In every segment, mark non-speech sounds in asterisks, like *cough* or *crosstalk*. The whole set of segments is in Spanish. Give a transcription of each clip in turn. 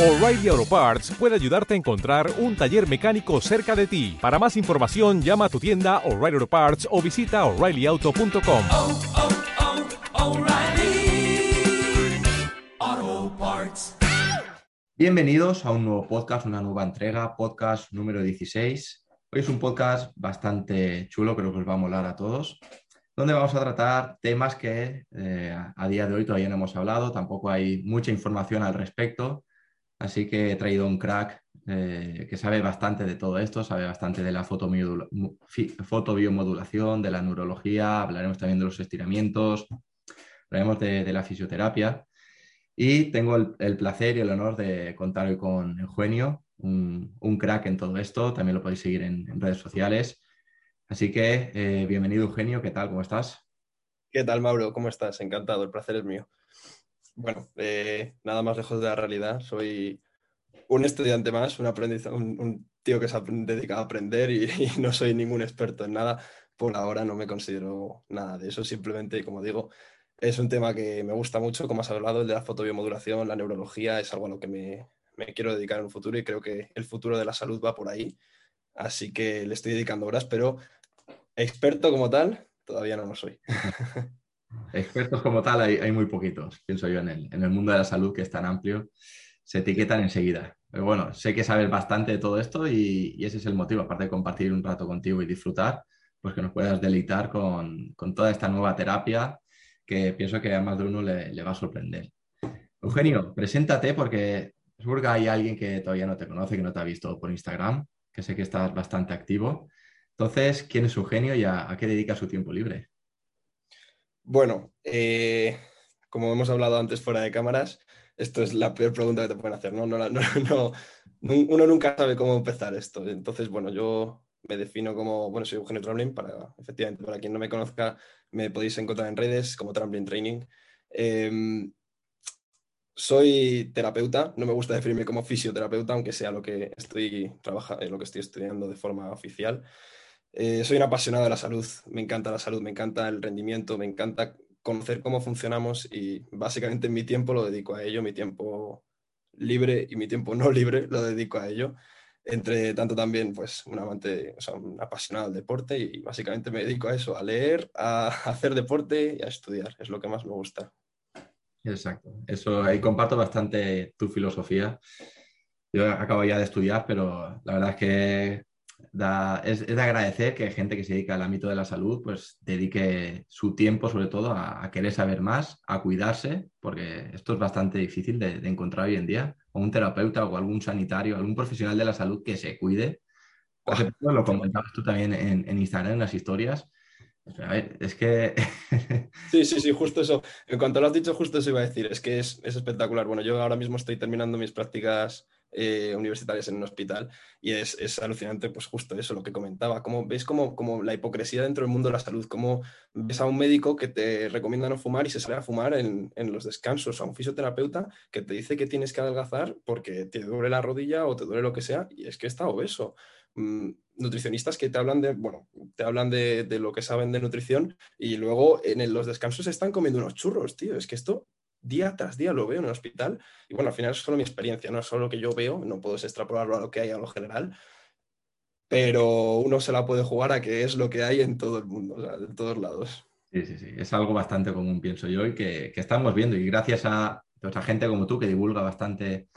O'Reilly Auto Parts puede ayudarte a encontrar un taller mecánico cerca de ti. Para más información, llama a tu tienda O'Reilly Auto Parts o visita oreillyauto.com. oh, oh, Parts. Bienvenidos a un nuevo podcast, una nueva entrega, podcast número 16. Hoy es un podcast bastante chulo, creo que os va a molar a todos, donde vamos a tratar temas que eh, a día de hoy todavía no hemos hablado, tampoco hay mucha información al respecto, así que he traído un crack eh, que sabe bastante de todo esto, sabe bastante de la fotobiomodulación, de la neurología, hablaremos también de los estiramientos, hablaremos de- la fisioterapia. Y tengo el, placer y el honor de contar hoy con Eugenio, un, crack en todo esto. También lo podéis seguir en, en redes sociales. Así que eh, bienvenido, Eugenio. ¿Qué tal? ¿Cómo estás? ¿Qué tal, Mauro? ¿Cómo estás? Encantado, el placer es mío. Bueno, eh, nada más lejos de la realidad. Soy un estudiante más, un, aprendiz, un, tío que se ha dedicado a aprender y, *laughs* y no soy ningún experto en nada. Por ahora no me considero nada de eso. Simplemente, como digo, es un tema que me gusta mucho, como has hablado, el de la fotobiomodulación, la neurología, es algo a lo que me, me quiero dedicar en un futuro y creo que el futuro de la salud va por ahí. Así que le estoy dedicando horas, pero experto como tal, todavía no lo soy. *laughs* Expertos como tal hay, muy poquitos, pienso yo, en el, mundo de la salud que es tan amplio. Se etiquetan enseguida. Pero bueno, sé que sabes bastante de todo esto y, ese es el motivo, aparte de compartir un rato contigo y disfrutar, pues que nos puedas deleitar con, toda esta nueva terapia que pienso que a más de uno le, le va a sorprender. Eugenio, preséntate porque seguro que hay alguien que todavía no te conoce, que no te ha visto por Instagram, que sé que estás bastante activo. Entonces, ¿quién es Eugenio y a, a qué dedica su tiempo libre? Bueno, eh, como hemos hablado antes fuera de cámaras, esto es la peor pregunta que te pueden hacer, ¿no? No, no, *laughs* no, uno nunca sabe cómo empezar esto. Entonces, bueno, yo me defino como, bueno, soy Eugenio Tramblin, para, efectivamente, para quien no me conozca, me podéis encontrar en redes como Tramblin Training. Em, soy terapeuta, no me gusta definirme como fisioterapeuta, aunque sea lo que estoy trabajando, lo que estoy estudiando de forma oficial. Eh, soy un apasionado de la salud, me encanta la salud, me encanta el rendimiento, me encanta conocer cómo funcionamos y básicamente mi tiempo lo dedico a ello, mi tiempo libre y mi tiempo no *laughs* libre lo dedico a ello. Entre tanto también, pues, un amante, o un apasionado del deporte y básicamente me dedico a eso, a leer, a *laughs* hacer deporte y a estudiar, es lo que más me gusta. Exacto. Eso ahí comparto bastante tu filosofía. Yo acabo ya de estudiar, pero la verdad es que da- es, es de agradecer que gente que se dedica al ámbito de la salud, pues dedique su tiempo sobre todo a, a querer saber más, a cuidarse, porque esto es bastante difícil de, de encontrar hoy en día, o un terapeuta o algún sanitario, algún profesional de la salud que se cuide. Hace poco lo comentabas tú también en, en Instagram, en las historias. A ver, es que *laughs* Sí, sí, sí, justo eso. En cuanto lo has dicho, justo eso iba a decir. Es que es, es espectacular. Bueno, yo ahora mismo estoy terminando mis prácticas eh, universitarias en un hospital y es, alucinante, pues justo eso, lo que comentaba. Como, ves como, la hipocresía dentro del mundo de la salud, como ves a un médico que te recomienda no fumar y se sale a fumar en, los descansos, a un fisioterapeuta que te dice que tienes que adelgazar porque te duele la rodilla o te duele lo que sea y es que está obeso. Mm, nutricionistas que te hablan de, bueno, te hablan de, de lo que saben de nutrición y luego en los descansos están comiendo unos churros, tío. Es que esto día tras día lo veo en el hospital. Y bueno, al final es solo mi experiencia, no es solo lo que yo veo, no puedo extrapolarlo a lo que hay a lo general, pero uno se la puede jugar a que es lo que hay en todo el mundo, de todos lados. Sí, sí, sí. Es algo bastante común, pienso yo, y que, que estamos viendo. Y gracias a, a gente como tú que divulga bastante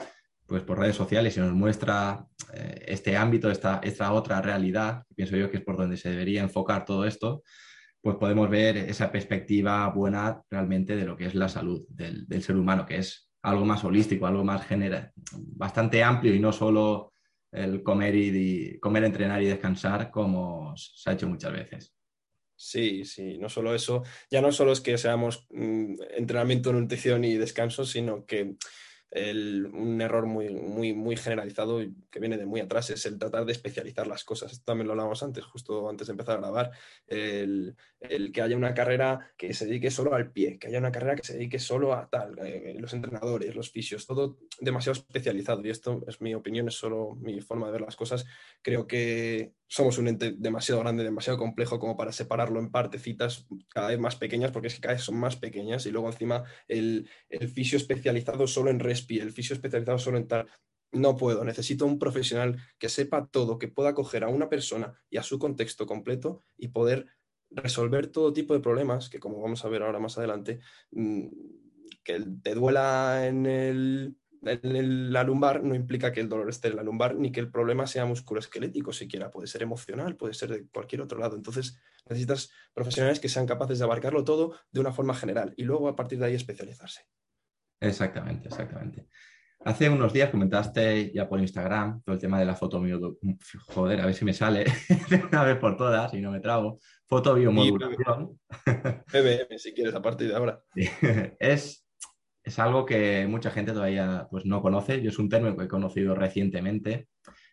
pues, por redes sociales y nos muestra eh, este ámbito, esta, esta otra realidad, pienso yo que es por donde se debería enfocar todo esto, pues podemos ver esa perspectiva buena realmente de lo que es la salud del, ser humano, que es algo más holístico, algo más genera, bastante amplio y no solo el comer, y comer, entrenar y descansar como se ha hecho muchas veces. Sí, sí, no solo eso, ya no solo es que seamos mm, entrenamiento, nutrición y descanso, sino que el- un error muy, muy, muy generalizado que viene de muy atrás es el tratar de especializar las cosas. Esto también lo hablábamos antes, justo antes de empezar a grabar. El, el que haya una carrera que se dedique solo al pie, que haya una carrera que se dedique solo a tal, eh, los entrenadores, los fisios, todo demasiado especializado. Y esto es mi opinión, es solo mi forma de ver las cosas. Creo que somos un ente demasiado grande, demasiado complejo como para separarlo en partecitas cada vez más pequeñas, porque es que cada vez son más pequeñas y luego encima el, el fisio especializado solo en respi, el fisio especializado solo en tal. No puedo, necesito un profesional que sepa todo, que pueda coger a una persona y a su contexto completo y poder resolver todo tipo de problemas, que como vamos a ver ahora más adelante, mm, que te duela en el en la lumbar no implica que el dolor esté en la lumbar ni que el problema sea musculoesquelético siquiera, puede ser emocional, puede ser de cualquier otro lado. Entonces necesitas profesionales que sean capaces de abarcarlo todo de una forma general y luego a partir de ahí especializarse. Exactamente, exactamente. Hace unos días comentaste ya por Instagram todo el tema de la fotobiomodulación. Joder, a ver si me sale *laughs* de una vez por todas y no me trago. Fotobiomodulación. PBM, si quieres, a partir de ahora. *laughs* es es algo que mucha gente todavía pues, no conoce. Yo es un término que he conocido recientemente.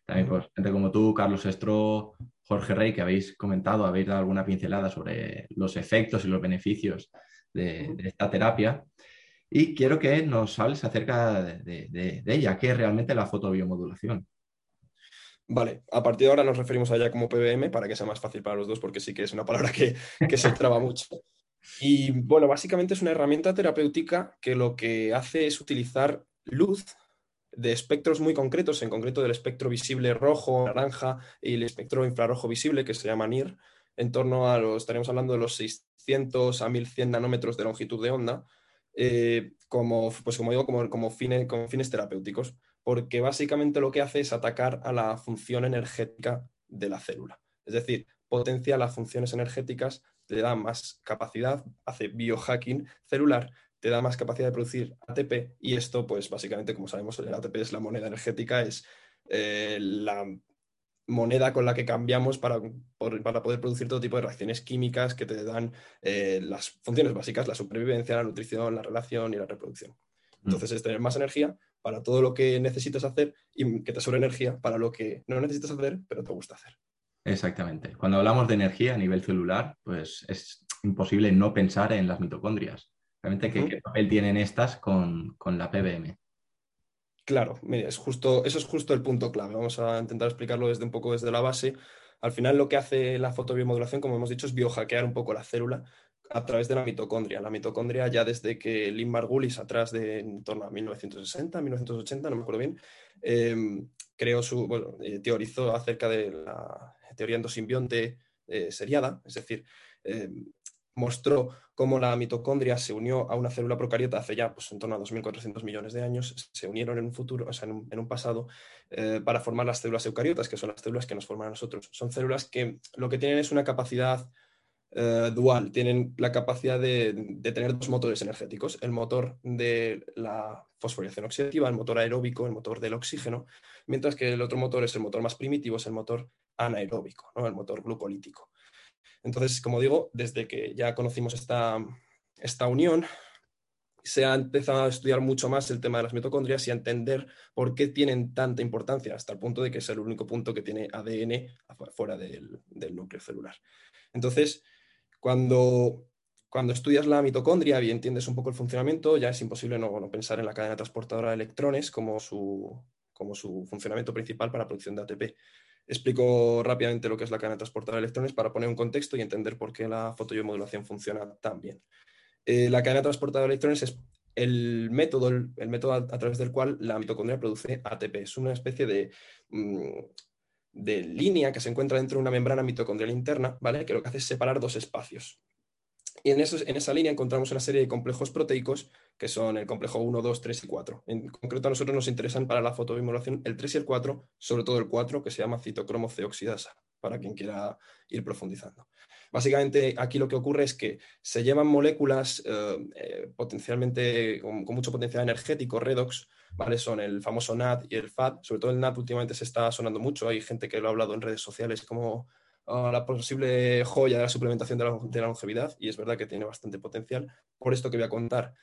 También pues, gente como tú, Carlos Estro, Jorge Rey, que habéis comentado, habéis dado alguna pincelada sobre los efectos y los beneficios de, esta terapia. Y quiero que nos hables acerca de, ella, qué es realmente la fotobiomodulación. Vale, a partir de ahora nos referimos a ella como PBM para que sea más fácil para los dos, porque sí que es una palabra que, que se traba mucho. Y bueno, básicamente es una herramienta terapéutica que lo que hace es utilizar luz de espectros muy concretos, en concreto del espectro visible rojo, naranja y el espectro infrarrojo visible, que se llama NIR, en torno a los, estaríamos hablando de los 600 a 1100 nanómetros de longitud de onda, eh, como, pues como digo, como, como, como fines terapéuticos, porque básicamente lo que hace es atacar a la función energética de la célula. Es decir, potencia las funciones energéticas te da más capacidad, hace biohacking celular, te da más capacidad de producir ATP y esto, pues básicamente, como sabemos, el ATP es la moneda energética, es eh, la moneda con la que cambiamos para, para, poder producir todo tipo de reacciones químicas que te dan eh, las funciones básicas, la supervivencia, la nutrición, la relación y la reproducción. Mm. Entonces es tener más energía para todo lo que necesitas hacer y que te sobre energía para lo que no necesitas hacer, pero te gusta hacer. Exactamente. Cuando hablamos de energía a nivel celular, pues es imposible no pensar en las mitocondrias. Realmente, ¿qué, papel tienen estas con, la PBM? Claro, es justo, eso es justo el punto clave. Vamos a intentar explicarlo desde un poco desde la base. Al final, lo que hace la fotobiomodulación, como hemos dicho, es biohackear un poco la célula a través de la mitocondria. La mitocondria ya desde que Lynn Margulis, atrás de en torno a 1960, 1980, no me acuerdo bien, em, creó su, bueno, eh, teorizó acerca de la teoría endosimbionte eh, seriada, es decir, em, mostró cómo la mitocondria se unió a una célula procariota hace ya pues, en torno a 2.400 millones de años, se unieron en un futuro, o sea, en un, pasado, eh, para formar las células eucariotas, que son las células que nos forman a nosotros. Son células que lo que tienen es una capacidad eh, dual, tienen la capacidad de, tener dos motores energéticos, el motor de la fosforilación oxidativa, el motor aeróbico, el motor del oxígeno, mientras que el otro motor es el motor más primitivo, es el motor anaeróbico, el motor glucolítico. Entonces, como digo, desde que ya conocimos esta, esta unión, se ha empezado a estudiar mucho más el tema de las mitocondrias y a entender por qué tienen tanta importancia, hasta el punto de que es el único punto que tiene ADN fuera del, del núcleo celular. Entonces, cuando, cuando estudias la mitocondria y entiendes un poco el funcionamiento, ya es imposible no, pensar en la cadena transportadora de electrones como su, como su funcionamiento principal para producción de ATP. Explico rápidamente lo que es la cadena transportadora de electrones para poner un contexto y entender por qué la fotobiomodulación funciona tan bien. Eh, la cadena transportadora de electrones es el método, el, método a, través del cual la mitocondria produce ATP. Es una especie de, mm, de línea que se encuentra dentro de una membrana mitocondrial interna, ¿vale? Que lo que hace es separar dos espacios. Y en, en esa línea encontramos una serie de complejos proteicos que son el complejo 1, 2, 3 y 4. En concreto a nosotros nos interesan para la fotobiomodulación el 3 y el 4, sobre todo el 4, que se llama citocromo C oxidasa, para quien quiera ir profundizando. Básicamente aquí lo que ocurre es que se llevan moléculas eh, eh, potencialmente con, mucho potencial energético, redox, ¿vale? Son el famoso NAD y el FAD. Sobre todo el NAD últimamente se está sonando mucho. Hay gente que lo ha hablado en redes sociales como la posible joya de la suplementación de la, de la longevidad y es verdad que tiene bastante potencial. Por esto que voy a contar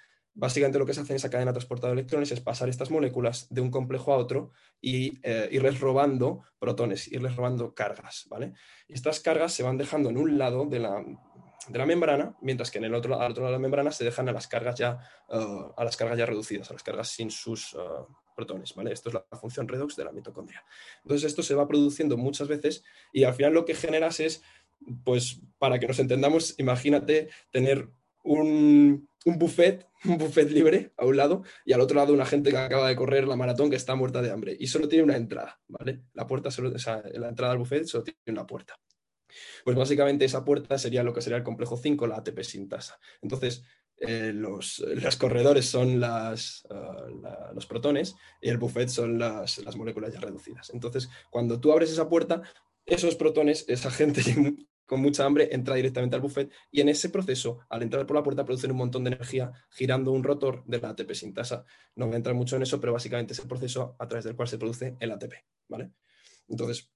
Básicamente lo que se hace en esa cadena transportada de electrones es pasar estas moléculas de un complejo a otro y eh, irles robando protones, irles robando cargas, ¿vale? Estas cargas se van dejando en un lado de la, membrana, mientras que en el otro, al otro lado de la membrana se dejan a las cargas ya, eh, a las cargas ya reducidas, a las cargas sin sus, eh, protones, ¿vale? Esto es la función redox de la mitocondria. Entonces esto se va produciendo muchas veces y al final lo que generas es, pues para que nos entendamos, imagínate tener un, buffet, *laughs* un buffet libre a un lado y al otro lado una gente que acaba de correr la maratón que está muerta de hambre y solo tiene una entrada, ¿vale? La puerta solo, o sea, la entrada al buffet solo tiene una puerta. Pues básicamente esa puerta sería lo que sería el complejo 5, la ATP sintasa. Entonces, eh, los, los, corredores son las, la, los protones y el buffet son las, las, moléculas ya reducidas. Entonces, cuando tú abres esa puerta, esos protones, esa gente *laughs* con mucha hambre, entra directamente al buffet y en ese proceso, al entrar por la puerta, producen un montón de energía girando un rotor de la ATP sintasa. No voy a entrar mucho en eso, pero básicamente es el proceso a través del cual se produce el ATP. ¿vale? Entonces,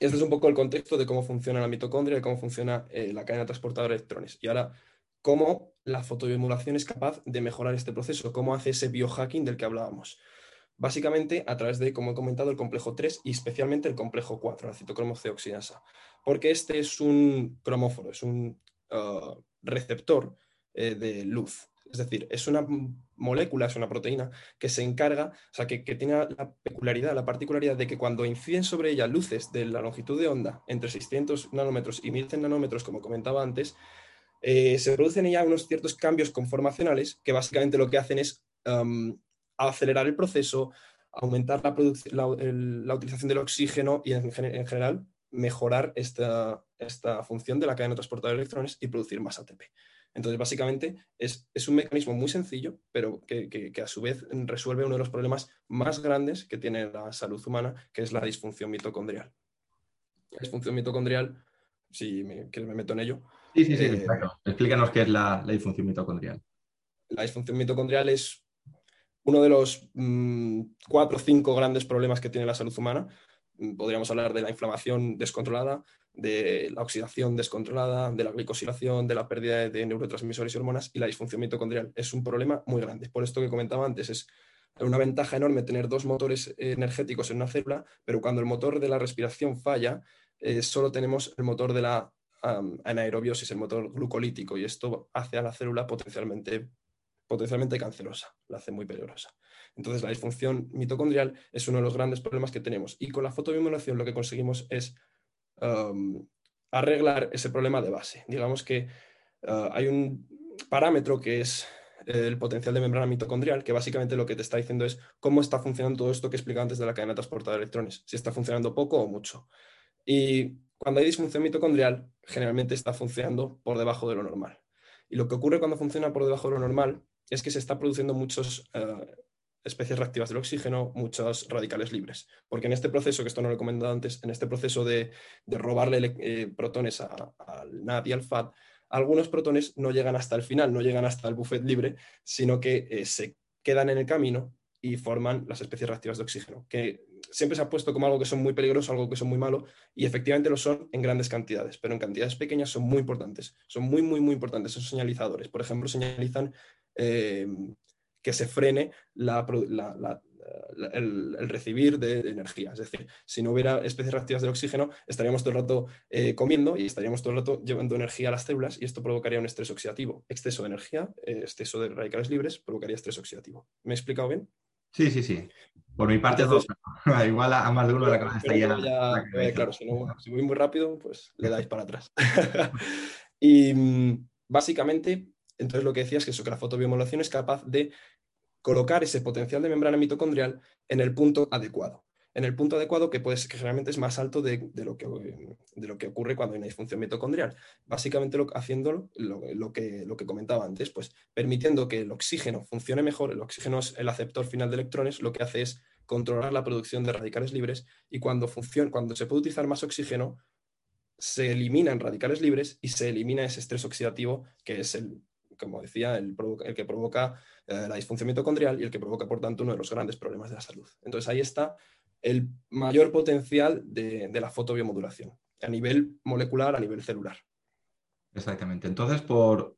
este es un poco el contexto de cómo funciona la mitocondria y cómo funciona eh, la cadena transportadora de electrones. Y ahora, cómo la fotobiomodulación es capaz de mejorar este proceso, cómo hace ese biohacking del que hablábamos. Básicamente a través de, como he comentado, el complejo 3 y especialmente el complejo 4, la citocromoceoxidasa, porque este es un cromóforo, es un uh, receptor eh, de luz. Es decir, es una molécula, es una proteína que se encarga, o sea, que, que, tiene la peculiaridad, la particularidad de que cuando inciden sobre ella luces de la longitud de onda entre 600 nanómetros y 1100 nanómetros, como comentaba antes, eh, se producen ya unos ciertos cambios conformacionales que básicamente lo que hacen es acelerar el proceso, aumentar la, utilización del oxígeno y en, en general mejorar esta, función de la cadena transportadora de electrones y producir más ATP. Entonces, básicamente, es, un mecanismo muy sencillo, pero que, a su vez resuelve uno de los problemas más grandes que tiene la salud humana, que es la disfunción mitocondrial. La disfunción mitocondrial, si me meto en ello. Sí, sí, sí, eh, Explícanos qué es la, la, disfunción mitocondrial. La disfunción mitocondrial es uno de los mmm, cuatro o cinco grandes problemas que tiene la salud humana. Podríamos hablar de la inflamación descontrolada, de la oxidación descontrolada, de la glicosilación, de la pérdida de neurotransmisores y hormonas y la disfunción mitocondrial. Es un problema muy grande. Por esto que comentaba antes, es una ventaja enorme tener dos motores energéticos en una célula, pero cuando el motor de la respiración falla, eh, solo tenemos el motor de la um, anaerobiosis, el motor glucolítico, y esto hace a la célula potencialmente, potencialmente cancerosa, la hace muy peligrosa. Entonces, la disfunción mitocondrial es uno de los grandes problemas que tenemos. Y con la fotobiomodulación lo que conseguimos es arreglar ese problema de base. Digamos que uh, hay un parámetro que es el potencial de membrana mitocondrial, que básicamente lo que te está diciendo es cómo está funcionando todo esto que he explicado antes de la cadena transportada de electrones, si está funcionando poco o mucho. Y cuando hay disfunción mitocondrial, generalmente está funcionando por debajo de lo normal. Y lo que ocurre cuando funciona por debajo de lo normal es que se está produciendo muchas uh, especies reactivas del oxígeno, muchos radicales libres. Porque en este proceso, que esto no lo he comentado antes, en este proceso de, de robarle eh, protones al NAD y al FAD, algunos protones no llegan hasta el final, no llegan hasta el buffet libre, sino que eh, se quedan en el camino y forman las especies reactivas de oxígeno, que siempre se ha puesto como algo que son muy peligrosos, algo que son muy malo, y efectivamente lo son en grandes cantidades, pero en cantidades pequeñas son muy importantes, son muy, muy, muy importantes, son señalizadores. Por ejemplo, señalizan eh, que se frene el, recibir de, de, energía. Es decir, si no hubiera especies reactivas del oxígeno, estaríamos todo el rato eh, comiendo y estaríamos todo el rato llevando energía a las células y esto provocaría un estrés oxidativo. Exceso de energía, eh, exceso de radicales libres, provocaría estrés oxidativo. ¿Me he explicado bien? Sí, sí, sí. Por mi parte, Entonces, dos. *laughs* Igual a, a, más de uno la cabeza estaría. Ya, eh, claro, si, no, si, voy muy rápido, pues le dais para atrás. *laughs* y mm, básicamente, entonces lo que decía es que, eso, que la fotobiomodulación es capaz de colocar ese potencial de membrana mitocondrial en el punto adecuado. En el punto adecuado que, pues, que generalmente es más alto de, de, lo que, de, lo que, ocurre cuando hay una disfunción mitocondrial. Básicamente lo, haciendo lo, que, lo que comentaba antes, pues permitiendo que el oxígeno funcione mejor, el oxígeno es el aceptor final de electrones, lo que hace es controlar la producción de radicales libres y cuando, funciona, cuando se puede utilizar más oxígeno, se eliminan radicales libres y se elimina ese estrés oxidativo que es el, como decía, el, el que provoca eh, la disfunción mitocondrial y el que provoca, por tanto, uno de los grandes problemas de la salud. Entonces ahí está el mayor potencial de, la fotobiomodulación, a nivel molecular, a nivel celular. Exactamente. Entonces, por,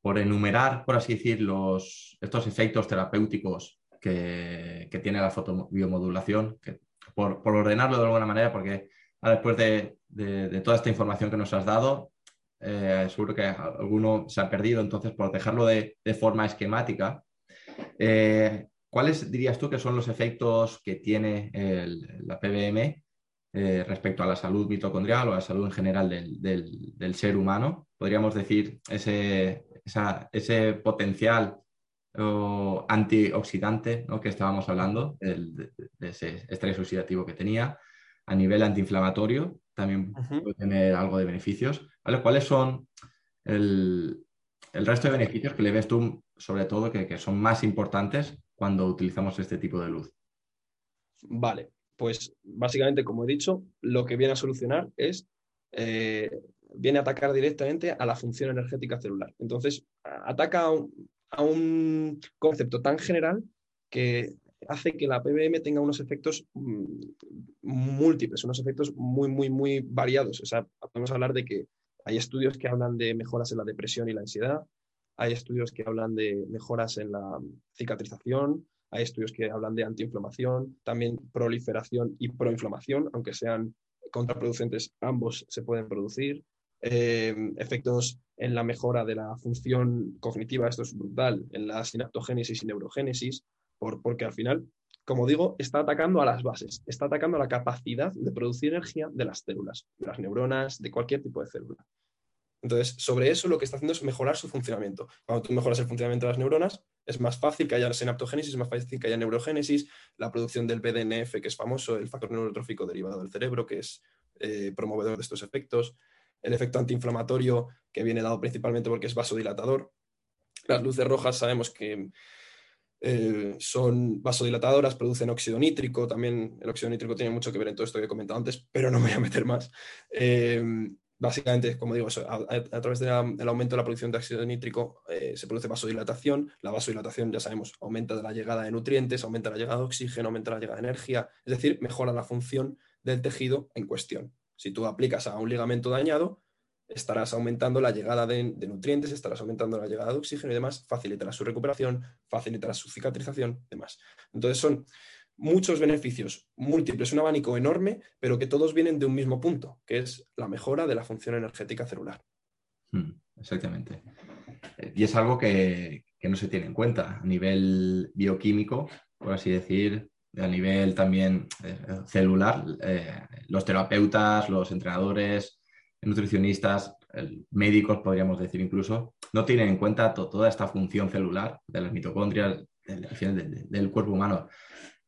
por enumerar, por así decir, los, estos efectos terapéuticos que, que tiene la fotobiomodulación, que, por, por, ordenarlo de alguna manera, porque después de, de, de, toda esta información que nos has dado, eh, seguro que alguno se ha perdido, entonces por dejarlo de, de forma esquemática, eh, ¿cuáles dirías tú que son los efectos que tiene el- la PBM eh, respecto a la salud mitocondrial o a la salud en general del, del- del ser humano? Podríamos decir ese, esa- ese potencial o antioxidante ¿no? que estábamos hablando, el- de, ese estrés oxidativo que tenía, a nivel antiinflamatorio, también puede tener algo de beneficios. ¿vale? ¿Cuáles son el, el resto de beneficios que le ves tú, sobre todo, que, que son más importantes cuando utilizamos este tipo de luz? Vale, pues básicamente, como he dicho, lo que viene a solucionar es, eh, viene a atacar directamente a la función energética celular. Entonces, ataca a un, a un concepto tan general que hace que la PBM tenga unos efectos mm, múltiples, unos efectos muy, muy, muy variados. O sea, podemos hablar de que hay estudios que hablan de mejoras en la depresión y la ansiedad, hay estudios que hablan de mejoras en la cicatrización, hay estudios que hablan de antiinflamación, también proliferación y proinflamación, aunque sean contraproducentes, ambos se pueden producir. Eh, efectos en la mejora de la función cognitiva, esto es brutal, en la sinaptogénesis y neurogénesis, por, porque al final, como digo, está atacando a las bases, está atacando a la capacidad de producir energía de las células, de las neuronas, de cualquier tipo de célula. Entonces, sobre eso lo que está haciendo es mejorar su funcionamiento. Cuando tú mejoras el funcionamiento de las neuronas, es más fácil que haya sinaptogénesis, es más fácil que haya neurogénesis, la producción del BDNF, que es famoso, el factor neurotrófico derivado del cerebro, que es eh, promovedor de estos efectos, el efecto antiinflamatorio, que viene dado principalmente porque es vasodilatador. Las luces rojas sabemos que eh, son vasodilatadoras, producen óxido nítrico, también el óxido nítrico tiene mucho que ver en todo esto que he comentado antes, pero no me voy a meter más. Eh, básicamente, como digo, a, través del aumento de la producción de óxido nítrico eh, se produce vasodilatación. La vasodilatación, ya sabemos, aumenta la llegada de nutrientes, aumenta la llegada de oxígeno, aumenta la llegada de energía, es decir, mejora la función del tejido en cuestión. Si tú aplicas a un ligamento dañado, estarás aumentando la llegada de, de nutrientes, estarás aumentando la llegada de oxígeno y demás, facilitará su recuperación, facilitará su cicatrización demás. Entonces son muchos beneficios múltiples, un abanico enorme, pero que todos vienen de un mismo punto, que es la mejora de la función energética celular. Mm, Exactamente. Eh, Y es algo que, que no se tiene en cuenta a nivel bioquímico, por así decir, a nivel también eh, celular. eh, los terapeutas, los entrenadores, nutricionistas, médicos, podríamos decir incluso, no tienen en cuenta to- toda esta función celular de las mitocondrias, del cuerpo humano.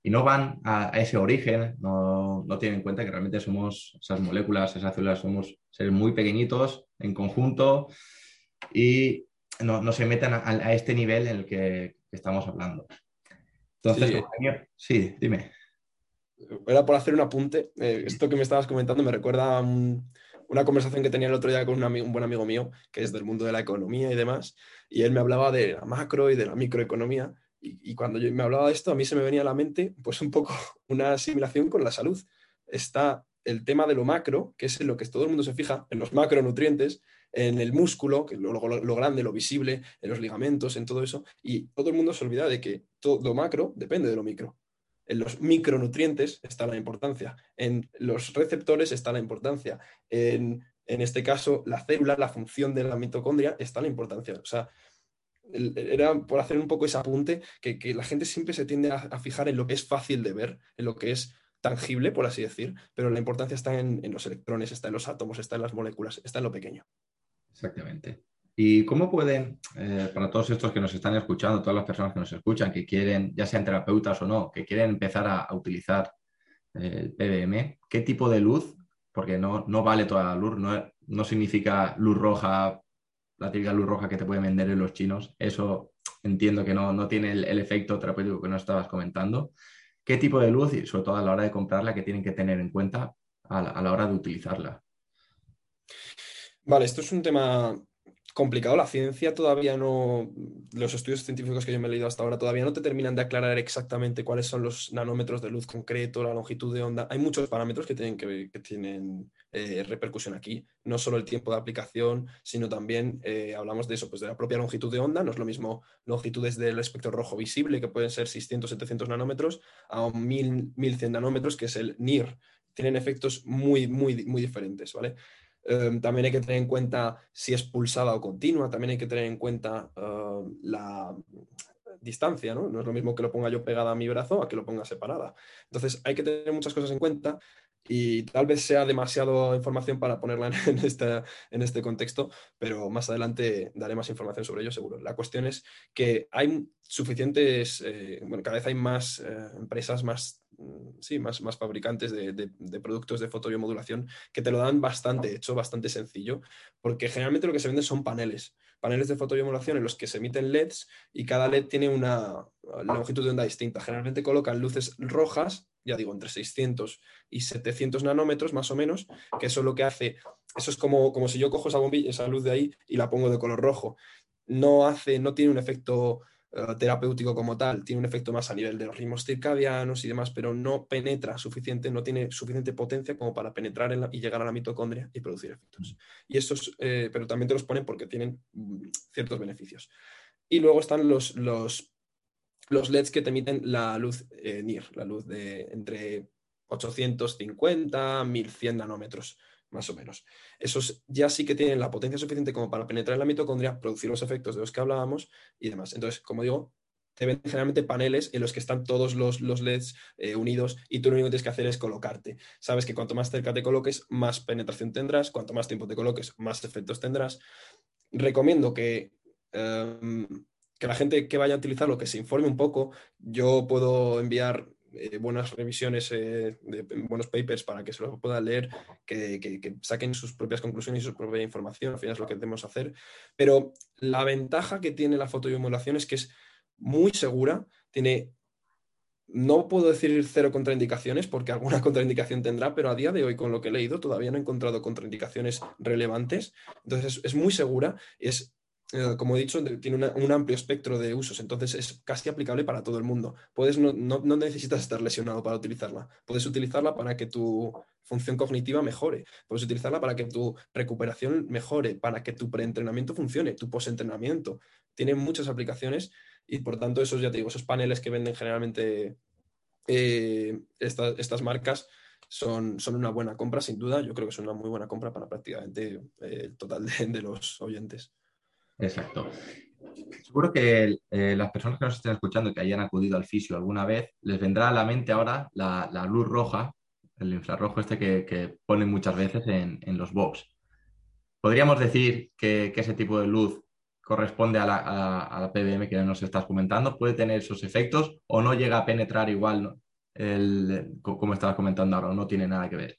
Y no van a, a ese origen, no, no tienen en cuenta que realmente somos esas moléculas, esas células, somos seres muy pequeñitos en conjunto y no, no se meten a, a este nivel en el que, que estamos hablando. Entonces, Sí. Dime. Era por hacer un apunte. eh, esto que me estabas comentando me recuerda a un- una conversación que tenía el otro día con un, un buen amigo mío, que es del mundo de la economía y demás, y él me hablaba de la macro y de la microeconomía. Y, cuando yo me hablaba de esto, a mí se me venía a la mente pues un poco *laughs* una asimilación con la salud. Está el tema de lo macro, que es en lo que todo el mundo se fija, en los macronutrientes, en el músculo, que lo, lo- grande, lo visible, en los ligamentos, en todo eso, y todo el mundo se olvida de que todo lo macro depende de lo micro. En los micronutrientes está la importancia, en los receptores está la importancia, en, en este caso la célula, la función de la mitocondria está la importancia. O sea, era por hacer un poco ese apunte que, que la gente siempre se tiende a, fijar en lo que es fácil de ver, en lo que es tangible, por así decir, pero la importancia está en, en los electrones, está en los átomos, está en las moléculas, está en lo pequeño. Exactamente. ¿Y cómo pueden, eh, para todos estos que nos están escuchando, todas las personas que nos escuchan, que quieren, ya sean terapeutas o no, que quieren empezar a, a utilizar eh, el PBM, qué tipo de luz, porque no, no vale toda la luz, no, no significa luz roja, la típica luz roja que te pueden vender en los chinos, eso entiendo que no, no tiene el, efecto terapéutico que nos estabas comentando. ¿Qué tipo de luz y sobre todo a la hora de comprarla, que tienen que tener en cuenta a la- a la hora de utilizarla? Vale, esto es un tema complicado. La ciencia todavía no, los estudios científicos que yo me he leído hasta ahora todavía no te terminan de aclarar exactamente cuáles son los nanómetros de luz concreto, la longitud de onda. Hay muchos parámetros que tienen, que, que tienen eh, repercusión aquí. No solo el tiempo de aplicación, sino también eh, hablamos de eso, pues de la propia longitud de onda. No es lo mismo longitudes del espectro rojo visible, que pueden ser 600, 700 nanómetros, a 1000, 1100 nanómetros, que es el NIR. Tienen efectos muy, muy, muy diferentes, ¿vale? Eh, también hay que tener en cuenta si es pulsada o continua, también hay que tener en cuenta eh, la, distancia, ¿no? No es lo mismo que lo ponga yo pegada a mi brazo a que lo ponga separada. Entonces hay que tener muchas cosas en cuenta y tal vez sea demasiado información para ponerla *laughs* en, este, en este contexto, pero más adelante daré más información sobre ello seguro. La cuestión es que hay suficientes, eh, bueno, cada vez hay más eh, empresas, más, mm, sí, más, más fabricantes de, de, productos de fotobiomodulación que te lo dan bastante hecho, bastante sencillo, porque generalmente lo que se vende son paneles paneles de fotobiomodulación en los que se emiten LEDs y cada LED tiene una longitud de onda distinta. Generalmente colocan luces rojas ya digo, entre 600 y 700 nanómetros más o menos, que eso es lo que hace, eso es como, como si yo cojo esa bombilla, esa luz de ahí y la pongo de color rojo. No hace, no tiene un efecto eh, terapéutico como tal, tiene un efecto más a nivel de los ritmos circadianos y demás, pero no penetra suficiente, no tiene suficiente potencia como para penetrar en y llegar a la mitocondria y producir efectos. Y estos, eh, pero también te los ponen porque tienen mm, ciertos beneficios. Y luego están los, los los LEDs que te emiten la luz eh, NIR, la luz de entre 850, 1100 nanómetros, más o menos. Esos ya sí que tienen la potencia suficiente como para penetrar en la mitocondria, producir los efectos de los que hablábamos y demás. Entonces, como digo, te ven generalmente paneles en los que están todos los, los LEDs eh, unidos y tú lo único que tienes que hacer es colocarte. Sabes que cuanto más cerca te coloques, más penetración tendrás, cuanto más tiempo te coloques, más efectos tendrás. Recomiendo que em, que la gente que vaya a utilizarlo, que se informe un poco. Yo puedo enviar eh, buenas revisiones eh, buenos papers para que se lo puedan leer, que, saquen sus propias conclusiones y su propia información, al final es lo que debemos hacer. Pero la ventaja que tiene la fotobiomodulación es que es muy segura, tiene, no puedo decir cero contraindicaciones porque alguna *laughs* contraindicación tendrá, pero a día de hoy con lo que he leído todavía no he encontrado contraindicaciones relevantes, entonces es, muy segura, es como he dicho, tiene un amplio espectro de usos, entonces es casi aplicable para todo el mundo. Puedes, no, necesitas estar lesionado para utilizarla. Puedes utilizarla para que tu función cognitiva mejore. Puedes utilizarla para que tu recuperación mejore, para que tu preentrenamiento funcione, tu postentrenamiento. Tiene muchas aplicaciones y por tanto esos, ya te digo, esos paneles que venden generalmente eh, estas marcas son, una buena compra, sin duda. Yo creo que son una muy buena compra para prácticamente eh, el total de los oyentes. Exacto. Seguro que eh, las personas que nos estén escuchando que hayan acudido al fisio alguna vez, les vendrá a la mente ahora la, luz roja, el infrarrojo este que, ponen muchas veces en, los box. ¿Podríamos decir que, ese tipo de luz corresponde a la, PBM que nos estás comentando? ¿Puede tener esos efectos o no llega a penetrar igual, como estabas comentando ahora, no tiene nada que ver?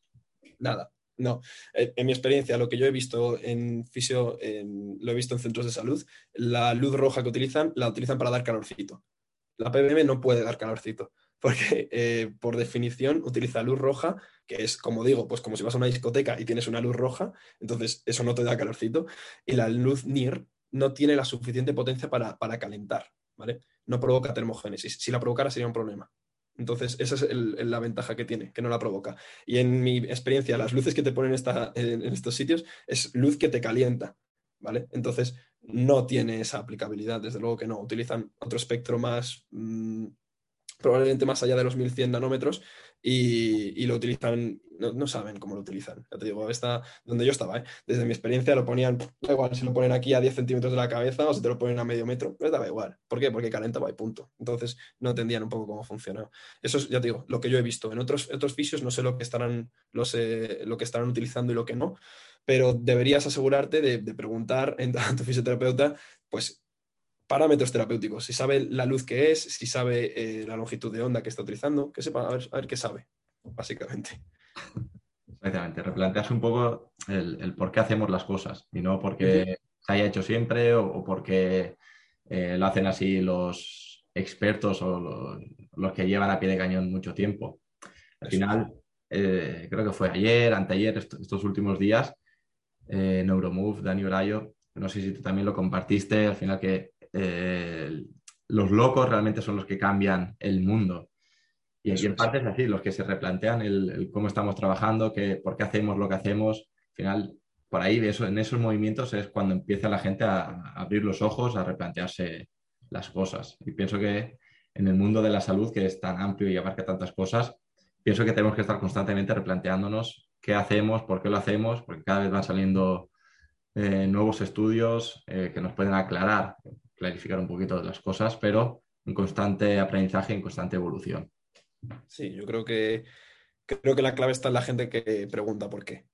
Nada, no, en mi experiencia, lo que yo he visto en fisio, lo he visto en centros de salud, la luz roja que utilizan, la utilizan para dar calorcito. La PBM no puede dar calorcito, *laughs* porque eh, por definición utiliza luz roja, que es, como digo, pues como si vas a una discoteca y tienes una luz roja, entonces eso no te da calorcito, y la luz NIR no tiene la suficiente potencia para, para calentar, ¿vale? No provoca termogénesis. Si la provocara sería un problema. Entonces, esa es la ventaja que tiene, que no la provoca. Y en mi experiencia, las luces que te ponen en, estos sitios es luz que te calienta, ¿vale? Entonces, no tiene esa aplicabilidad, desde luego que no. Utilizan otro espectro más, mm, probablemente más allá de los 1100 nanómetros, y, lo utilizan, no, saben cómo lo utilizan. Ya te digo, está donde yo estaba, ¿eh? desde mi experiencia lo ponían, da igual si lo ponen aquí a 10 centímetros de la cabeza o si te lo ponen a medio metro, les daba igual. ¿Por qué? Porque calentaba y punto. Entonces no entendían un poco cómo funciona. Eso es, ya te digo, lo que yo he visto. En otros, otros fisios no sé lo que estarán, lo que estarán utilizando y lo que no, pero deberías asegurarte de, preguntar a tu *laughs* fisioterapeuta, pues parámetros terapéuticos, si sabe la luz que es, si sabe eh, la longitud de onda que está utilizando, que sepa, a ver, qué sabe, básicamente. Exactamente, replantearse un poco el, por qué hacemos las cosas y no porque se haya hecho siempre o, porque eh, lo hacen así los expertos o los, que llevan a pie de cañón mucho tiempo. Al final, eh, creo que fue ayer, anteayer, estos últimos días, Neuromove, Dani Orayo, no sé si tú también lo compartiste, al final que eh, los locos realmente son los que cambian el mundo. Y, aquí en parte es así, los que se replantean el, cómo estamos trabajando, que, por qué hacemos lo que hacemos. Al final, por ahí, eso, en esos movimientos es cuando empieza la gente a, abrir los ojos, a replantearse las cosas. Y pienso que en el mundo de la salud, que es tan amplio y abarca tantas cosas, pienso que tenemos que estar constantemente replanteándonos qué hacemos, por qué lo hacemos, porque cada vez van saliendo eh, nuevos estudios eh, que nos pueden aclarar clarificar un poquito las cosas, pero en constante aprendizaje, en constante evolución. Sí, yo creo que, creo que la clave está en la gente que pregunta por qué.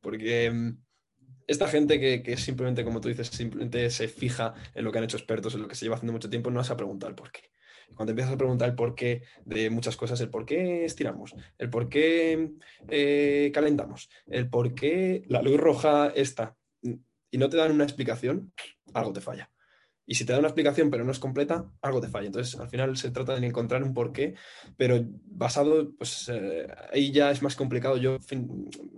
Porque mm, esta gente que, simplemente, como tú dices, simplemente se fija en lo que han hecho expertos, en lo que se lleva haciendo mucho tiempo, no vas a preguntar por qué. Cuando empiezas a preguntar el por qué de muchas cosas, el por qué estiramos, el por qué eh, calentamos, el por qué la luz roja está, y no te dan una explicación, algo te falla. Y si te da una explicación pero no es completa, algo te falla. Entonces, al final se trata de encontrar un porqué, pero basado, pues eh, ahí ya es más complicado. Yo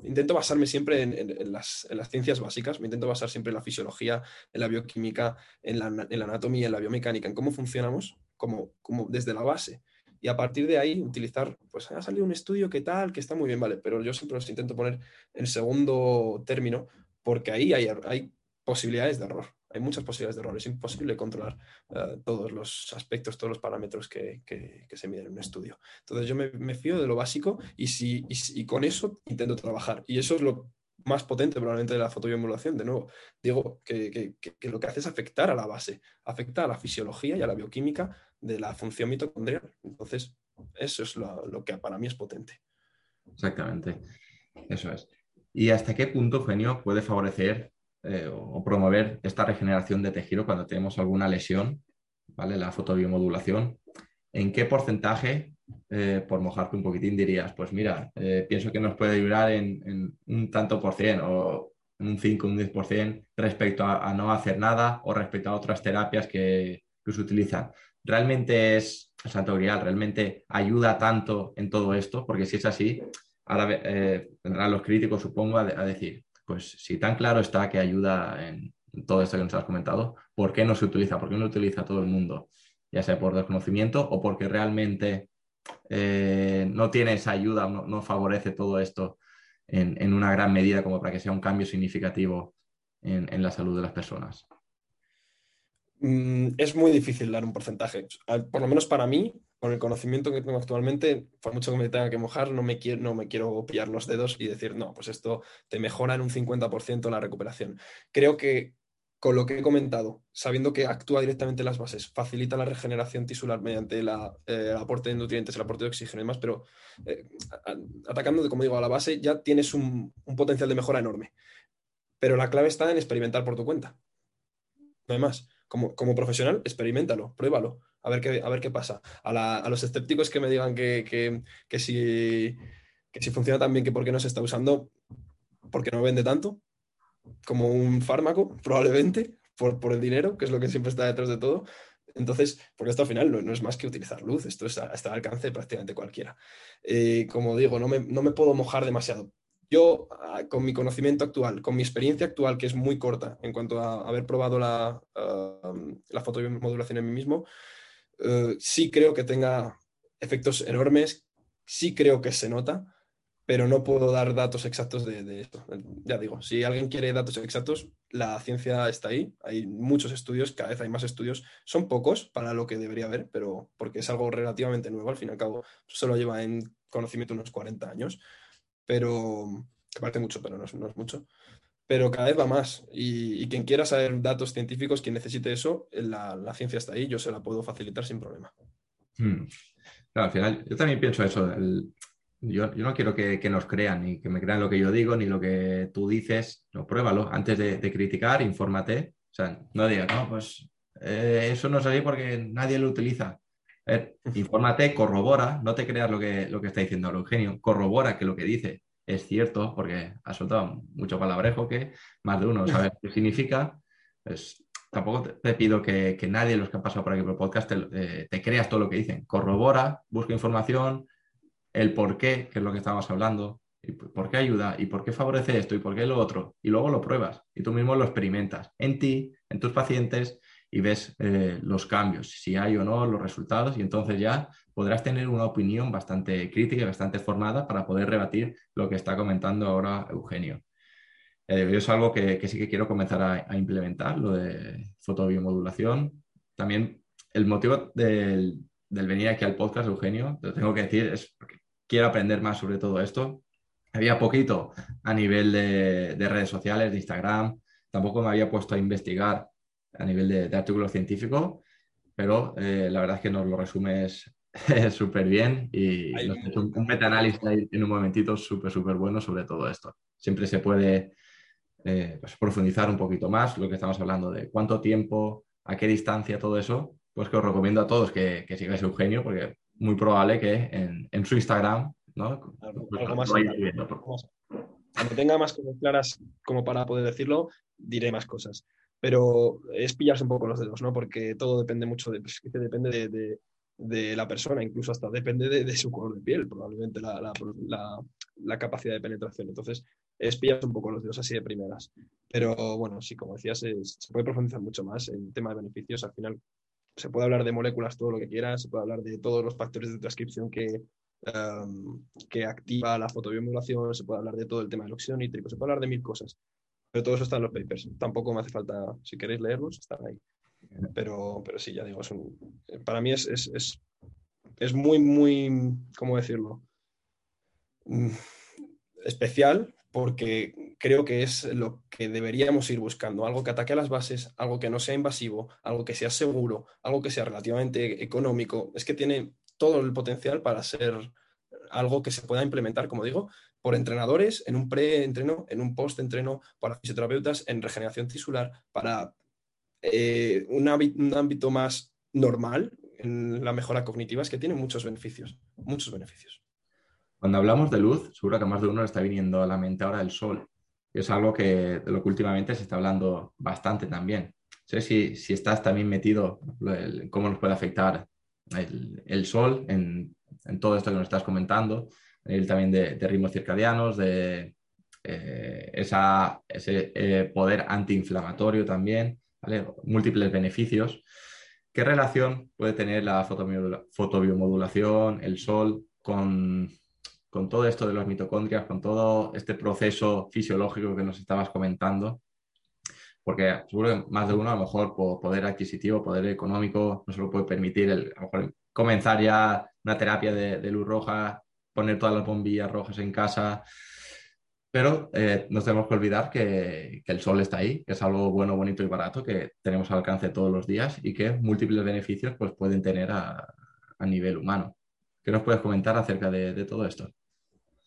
intento basarme siempre en, las, en, las, ciencias básicas, me intento basar siempre en la fisiología, en la bioquímica, en la, la anatomía, en la biomecánica, en cómo funcionamos, como, como desde la base. Y a partir de ahí utilizar, pues ha salido un estudio que tal, que está muy bien, vale, pero yo siempre los intento poner en segundo término porque ahí hay, hay posibilidades de error hay muchas posibilidades de error. Es imposible controlar uh, todos los aspectos, todos los parámetros que, que, se miden en un estudio. Entonces yo me, fío de lo básico y, si, y, con eso intento trabajar. Y eso es lo más potente probablemente de la fotobiomodulación. De nuevo, digo que, que, lo que hace es afectar a la base, afecta a la fisiología y a la bioquímica de la función mitocondrial. Entonces, eso es lo que para mí es potente. Exactamente, eso es. ¿Y hasta qué punto, Genio, puede favorecer eh, o promover esta regeneración de tejido cuando tenemos alguna lesión, ¿vale? La fotobiomodulación. ¿En qué porcentaje, eh, por mojarte un poquitín, dirías, pues mira, eh, pienso que nos puede ayudar en, en, un tanto por cien o un 5, un 10% respecto a, a, no hacer nada o respecto a otras terapias que, que se utilizan? ¿Realmente es, Santo Grial, realmente ayuda tanto en todo esto? Porque si es así, ahora eh, tendrán los críticos, supongo, a, a decir, pues si tan claro está que ayuda en todo esto que nos has comentado, ¿por qué no se utiliza? ¿Por qué no lo utiliza todo el mundo? Ya sea por desconocimiento o porque realmente eh, no tiene esa ayuda, no, no favorece todo esto en, una gran medida como para que sea un cambio significativo en, en la salud de las personas. Mm, es muy difícil dar un porcentaje. Por lo menos para mí, con el conocimiento que tengo actualmente, por mucho que me tenga que mojar, no me quiero, no me quiero pillar los dedos y decir, no, pues esto te mejora en un 50% la recuperación. Creo que con lo que he comentado, sabiendo que actúa directamente en las bases, facilita la regeneración tisular mediante eh, el aporte de nutrientes, el aporte de oxígeno y demás, pero eh, atacando, como digo, a la base ya tienes un, un potencial de mejora enorme. Pero la clave está en experimentar por tu cuenta. No hay más como, como profesional, experimentalo, pruébalo, a ver qué, a ver qué pasa. A, los escépticos que me digan que, que, que, si, que si funciona tan bien, que por qué no se está usando, porque no vende tanto, como un fármaco, *laughs* probablemente, por, por el dinero, que es lo que siempre está detrás de todo. Entonces, porque esto al final no, es más que utilizar luz, esto está, está al alcance de prácticamente cualquiera. Eh, como digo, no me, no me, puedo mojar demasiado, yo, ah, con mi conocimiento actual, con mi experiencia actual, que es muy corta en cuanto a haber probado la, uh, la fotomodulación en mí mismo, uh, sí creo que tenga efectos enormes, sí creo que se nota, pero no puedo dar datos exactos de, de, esto. Ya digo, si alguien quiere datos exactos, la ciencia está ahí, hay muchos estudios, cada vez hay más estudios, son pocos para lo que debería haber, pero porque es algo relativamente nuevo, al fin y al cabo, solo lleva en conocimiento unos 40 años pero que parece mucho, pero no es, mucho. Pero cada vez va más. Y, y, quien quiera saber datos científicos, quien necesite eso, la, la, ciencia está ahí, yo se la puedo facilitar sin problema. Hmm. Claro, al final, yo también pienso eso. El, yo, yo, no quiero que, que, nos crean, ni que me crean lo que yo digo, ni lo que tú dices. No, pruébalo. Antes de, de criticar, infórmate. O sea, no digas, no, pues eh, eso no es así porque nadie lo utiliza. ver, *laughs* infórmate, corrobora, no te creas lo que, lo que está diciendo Eugenio, corrobora que lo que dice es cierto, porque ha soltado mucho palabrejo que más de uno sabe qué significa. Pues tampoco te pido que, que, nadie de los que han pasado por aquí por el podcast te, eh, te, creas todo lo que dicen. Corrobora, busca información, el por qué, que es lo que estábamos hablando, y por qué ayuda, y por qué favorece esto, y por qué lo otro, y luego lo pruebas, y tú mismo lo experimentas en ti, en tus pacientes, y ves eh, los cambios, si hay o no los resultados, y entonces ya podrás tener una opinión bastante crítica y bastante formada para poder rebatir lo que está comentando ahora Eugenio. Eh, es algo que, que, sí que quiero comenzar a, a, implementar, lo de fotobiomodulación. También el motivo del, del venir aquí al podcast, Eugenio, te lo tengo que decir, es porque quiero aprender más sobre todo esto. Había poquito a nivel de, de redes sociales, de Instagram, tampoco me había puesto a investigar a nivel de, de artículos científicos pero eh, la verdad es que nos lo resumes *laughs* súper bien y Ahí nos hecho un, metaanálisis ahí en un momentito súper, súper bueno sobre todo esto. Siempre se puede eh, pues, profundizar un poquito más lo que estamos hablando de cuánto tiempo, a qué distancia, todo eso, pues que os recomiendo a todos que, que sigáis Eugenio porque muy probable que en, en su Instagram, ¿no? Algo- Pues algo más viendo. Cuando tenga más cosas claras como para poder decirlo, diré más cosas. Pero es pillarse un poco los dedos, ¿no? Porque todo depende mucho de, pues, depende de, de- de la persona, incluso hasta depende de, de su color de piel, probablemente la, la- la- capacidad de penetración. Entonces, es pillarse un poco los dedos así de primeras. Pero bueno, sí, como decías, se puede profundizar mucho más en tema de beneficios. Al final, se puede hablar de moléculas todo lo que quieras, se puede hablar de todos los factores de transcripción que, um, que activa la fotobiomodulación, se puede hablar de todo el tema del óxido nítrico, se puede hablar de mil cosas. Pero todo eso está en los papers. Tampoco me hace falta, si queréis leerlos, están ahí. Pero, pero sí, ya digo, es para mí es, es, es, es muy, muy, ¿cómo decirlo? Mm, especial porque creo que es lo que deberíamos ir buscando, algo que ataque a las bases, algo que no sea invasivo, algo que sea seguro, algo que sea relativamente económico. Es que tiene todo el potencial para ser algo que se pueda implementar, como digo, por entrenadores, en un pre-entreno, en un post-entreno, para fisioterapeutas, en regeneración tisular, para eh, un, ámbito más normal en la mejora cognitiva, es que tiene muchos beneficios, muchos beneficios. Cuando hablamos de luz, seguro que más de uno le está viniendo a la mente ahora el sol. Es algo que, de lo que últimamente se está hablando bastante también. No sé si, si estás también metido en cómo nos puede afectar el, el sol en, todo esto que nos estás comentando, nivel también de, de ritmos circadianos, de eh, esa, ese eh, poder antiinflamatorio también, ¿vale? múltiples beneficios. ¿Qué relación puede tener la fotobiomodulación, el sol, con, con todo esto de los mitocondrias, con todo este proceso fisiológico que nos estabas comentando? Porque seguro que más de uno, a lo mejor por poder adquisitivo, poder económico, no se lo puede permitir el, a lo mejor comenzar ya una terapia de, de luz roja, poner todas las bombillas rojas en casa. Pero eh, no tenemos que olvidar que, que, el sol está ahí, que es algo bueno, bonito y barato que tenemos al alcance todos los días y que múltiples beneficios pues, pueden tener a, a nivel humano. ¿Qué nos puedes comentar acerca de, de todo esto?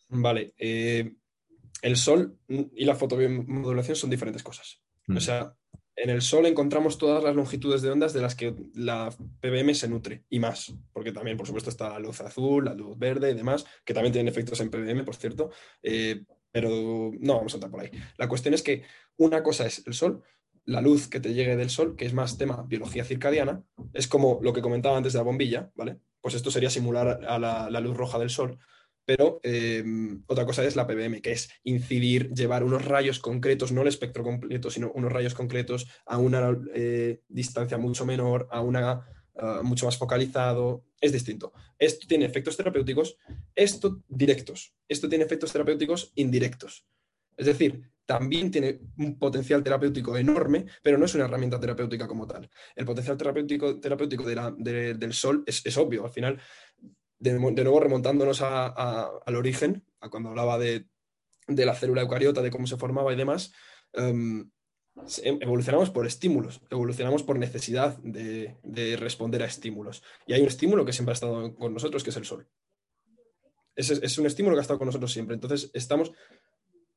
Vale, eh, el sol y la fotobiomodulación son diferentes cosas. Mm. O sea, en el sol encontramos todas las longitudes de ondas de las que la PBM se nutre y más, porque también, por supuesto, está la luz azul, la luz verde y demás, que también tienen efectos en PBM, por cierto. Eh, pero no vamos a entrar por ahí. La cuestión es que una cosa es el sol, la luz que te llegue del sol, que es más tema biología circadiana, es como lo que comentaba antes de la bombilla, ¿vale? Pues esto sería simular a la, luz roja del sol. Pero eh, otra cosa es la PBM, que es incidir, llevar unos rayos concretos, no el espectro completo, sino unos rayos concretos a una eh, distancia mucho menor, a una uh, mucho más focalizado. Es distinto. Esto tiene efectos terapéuticos, esto directos. Esto tiene efectos terapéuticos indirectos. Es decir, también tiene un potencial terapéutico enorme, pero no es una herramienta terapéutica como tal. El potencial terapéutico, terapéutico de del sol es, es, obvio. Al final, de, de nuevo remontándonos a, al origen, a cuando hablaba de, la célula eucariota, de cómo se formaba y demás, um, evolucionamos por estímulos, evolucionamos por necesidad de, de, responder a estímulos. Y hay un estímulo que siempre ha estado con nosotros, que es el sol. Es, es un estímulo que ha estado con nosotros siempre. Entonces, estamos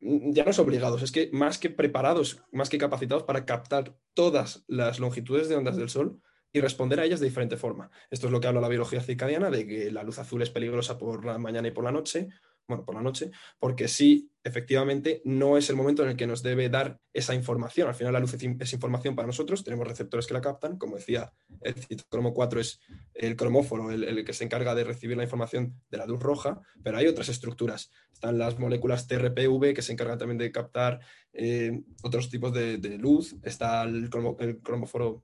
ya no es obligados, es que más que preparados, más que capacitados para captar todas las longitudes de ondas del sol y responder a ellas de diferente forma. Esto es lo que habla la biología circadiana, de que la luz azul es peligrosa por la mañana y por la noche, bueno, por la noche, porque sí, efectivamente, no es el momento en el que nos debe dar esa información. Al final la luz es información para nosotros, tenemos receptores que la captan, como decía, el citocromo 4 es el cromóforo, el, que se encarga de recibir la información de la luz roja, pero hay otras estructuras. Están las moléculas TRPV que se encargan también de captar eh, otros tipos de, de, luz, está el, cromo, el cromóforo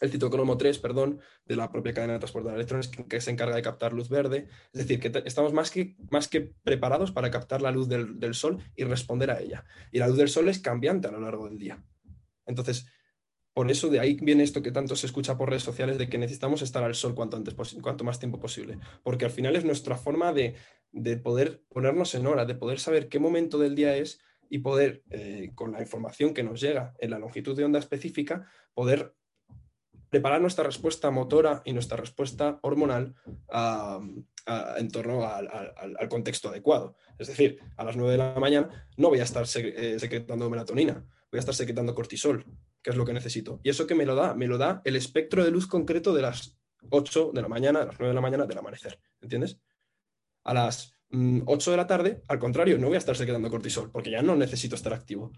el citocromo 3, perdón, de la propia cadena de transporte de electrones que, se encarga de captar luz verde. Es decir, que estamos más que, más que preparados para captar la luz del, del, sol y responder a ella. Y la luz del sol es cambiante a lo largo del día. Entonces, por eso de ahí viene esto que tanto se escucha por redes sociales de que necesitamos estar al sol cuanto, antes, cuanto más tiempo posible. Porque al final es nuestra forma de, de poder ponernos en hora, de poder saber qué momento del día es y poder, eh, con la información que nos llega en la longitud de onda específica, poder preparar nuestra respuesta motora y nuestra respuesta hormonal a- a- en torno al, contexto adecuado. Es decir, a las 9 de la mañana no voy a estar eh, secretando melatonina, voy a estar secretando cortisol, que es lo que necesito. ¿Y eso que me lo da? Me lo da el espectro de luz concreto de las 8 de la mañana, de las 9 de la mañana del amanecer. ¿Entiendes? A las mm, 8 de la tarde, al contrario, no voy a estar secretando cortisol, porque ya no necesito estar activo.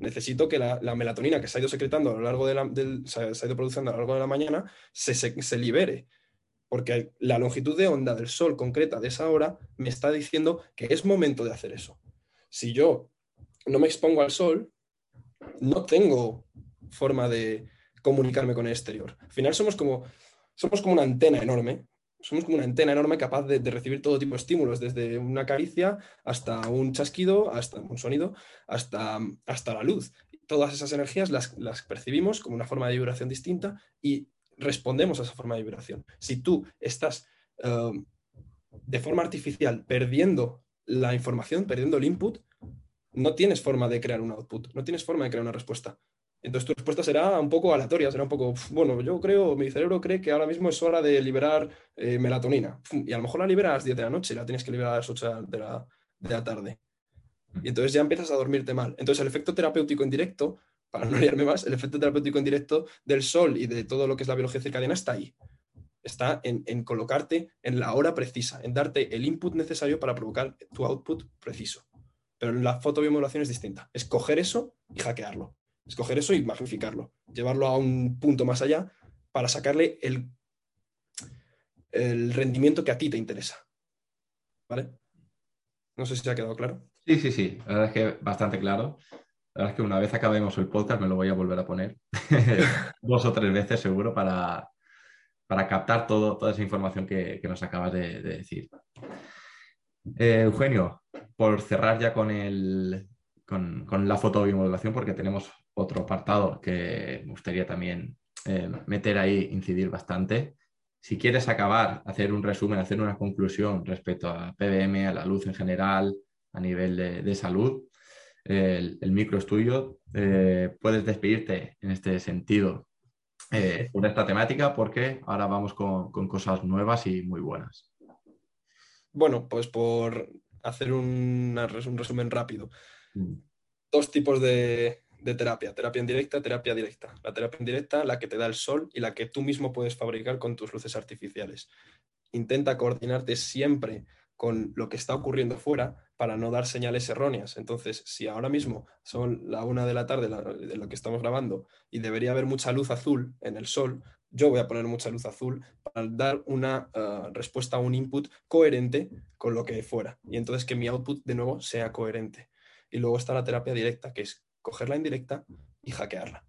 Necesito que la, la melatonina que se ha ido secretando a lo largo de la, del, se ha ido produciendo a lo largo de la mañana se, se- se libere. Porque la longitud de onda del sol concreta de esa hora me está diciendo que es momento de hacer eso. Si yo no me expongo al sol, no tengo forma de comunicarme con el exterior. Al final somos como, somos como una antena enorme. Somos como una antena enorme capaz de, recibir todo tipo de estímulos, desde una caricia hasta un chasquido, hasta un sonido, hasta, hasta la luz. Todas esas energías las, las percibimos como una forma de vibración distinta y respondemos a esa forma de vibración. Si tú estás eh, de forma artificial perdiendo la información, perdiendo el input, no tienes forma de crear un output, no tienes forma de crear una respuesta. Entonces tu respuesta será un poco aleatoria, será un poco, "Uf, bueno, yo creo, mi cerebro cree que ahora mismo es hora de liberar eh, melatonina. Y a lo mejor la liberas a las 10 de la noche la tienes que liberar a las 8 de la, de la tarde. Y entonces ya empiezas a dormirte mal. Entonces el efecto terapéutico indirecto, para no liarme más, el efecto terapéutico indirecto del sol y de todo lo que es la biología circadiana está ahí. Está en, en colocarte en la hora precisa, en darte el input necesario para provocar tu output preciso. Pero la fotobiomodulación es distinta. Es coger eso y hackearlo. Es coger eso y magnificarlo. Llevarlo a un punto más allá para sacarle el, el rendimiento que a ti te interesa. ¿Vale? No sé si ha quedado claro. Sí, sí, sí. La verdad es que bastante claro. La verdad es que una vez acabemos el podcast me lo voy a volver a poner *laughs* dos o tres veces seguro para, para captar todo, toda esa información que, que nos acabas de, de decir. Eh, Eugenio, por cerrar ya con, el, con, con la fotobiomodulación, porque tenemos otro apartado que me gustaría también eh, meter ahí, incidir bastante. Si quieres acabar, hacer un resumen, hacer una conclusión respecto a PBM, a la luz en general, a nivel de, salud, el, micro es tuyo. Eh, puedes despedirte en este sentido eh, sobre esta temática porque ahora vamos con, cosas nuevas y muy buenas. Bueno, pues por hacer un resumen rápido. Mm. Dos tipos de, terapia, terapia indirecta, terapia directa. La terapia indirecta, la que te da el sol y la que tú mismo puedes fabricar con tus luces artificiales. Intenta coordinarte siempre con lo que está ocurriendo fuera para no dar señales erróneas. Entonces, si ahora mismo son la una de la tarde la- de lo que estamos grabando y debería haber mucha luz azul en el sol, yo voy a poner mucha luz azul para dar una eh, respuesta a un input coherente con lo que hay fuera. Y entonces que mi output de nuevo sea coherente. Y luego está la terapia directa, que es cogerla en directa y hackearla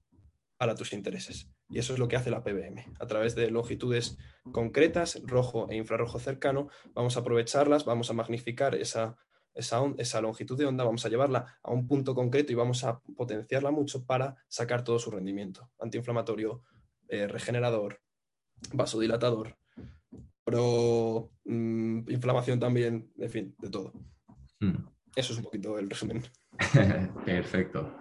para tus intereses. Y eso es lo que hace la PBM. A través de longitudes concretas, rojo e infrarrojo cercano, vamos a aprovecharlas, vamos a magnificar esa, esa, on- esa longitud de onda, vamos a llevarla a un punto concreto y vamos a potenciarla mucho para sacar todo su rendimiento. Antiinflamatorio, eh, regenerador, vasodilatador, pro mm, inflamación también, en fin, de todo. Mm. Eso es un poquito el resumen. *laughs* Perfecto.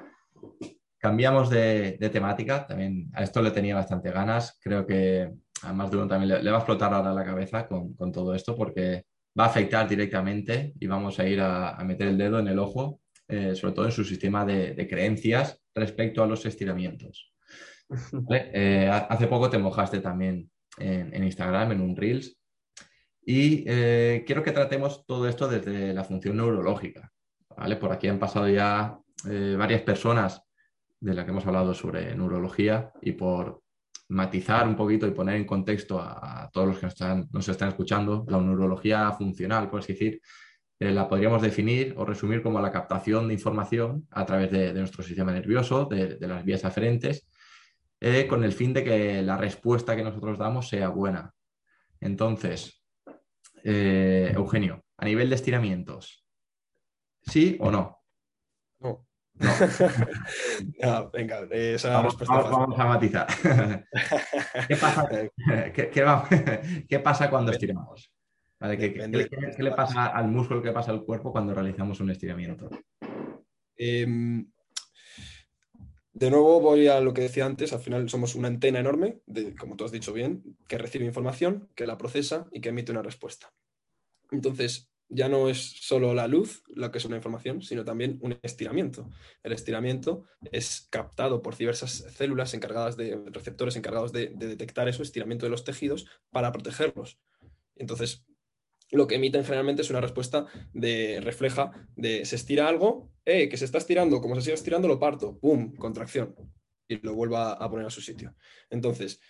Cambiamos de, de temática, también a esto le tenía bastante ganas, creo que a más de uno también le, le va a explotar ahora la cabeza con, con todo esto porque va a afectar directamente y vamos a ir a, a meter el dedo en el ojo, eh, sobre todo en su sistema de, de creencias respecto a los estiramientos. *laughs* ¿Vale? Eh, ha- hace poco te mojaste también en, en Instagram, en un Reels, y eh, quiero que tratemos todo esto desde la función neurológica. ¿vale? Por aquí han pasado ya eh, varias personas de las que hemos hablado sobre neurología y por matizar un poquito y poner en contexto a, todos los que nos están, nos están escuchando, la neurología funcional, por así decir, eh, la podríamos definir o resumir como la captación de información a través de, nuestro sistema nervioso, de, las vías aferentes, con el fin de que la respuesta que nosotros damos sea buena. Entonces, eh, Eugenio, a nivel de estiramientos, ¿sí o no? No. No. *laughs* Venga, eh, esa Vamos, a matizar. *laughs* ¿Qué pasa, qué- qué va- *laughs* qué pasa cuando estiramos? Vale, ¿qué, le pasa al músculo, qué pasa al cuerpo cuando realizamos un estiramiento? Em, De nuevo voy a lo que decía antes, al final somos una antena enorme, como tú has dicho bien, que recibe información, que la procesa y que emite una respuesta. Entonces, ya no es solo la luz lo que es una información, sino también un estiramiento. El estiramiento es captado por diversas células encargadas de, receptores encargados de detectar eso, estiramiento de los tejidos, para protegerlos. Entonces, lo que emiten generalmente es una respuesta de refleja de se estira algo, que se está estirando, como se sigue estirando lo parto, ¡pum! contracción y lo vuelva a poner a su sitio. Entonces,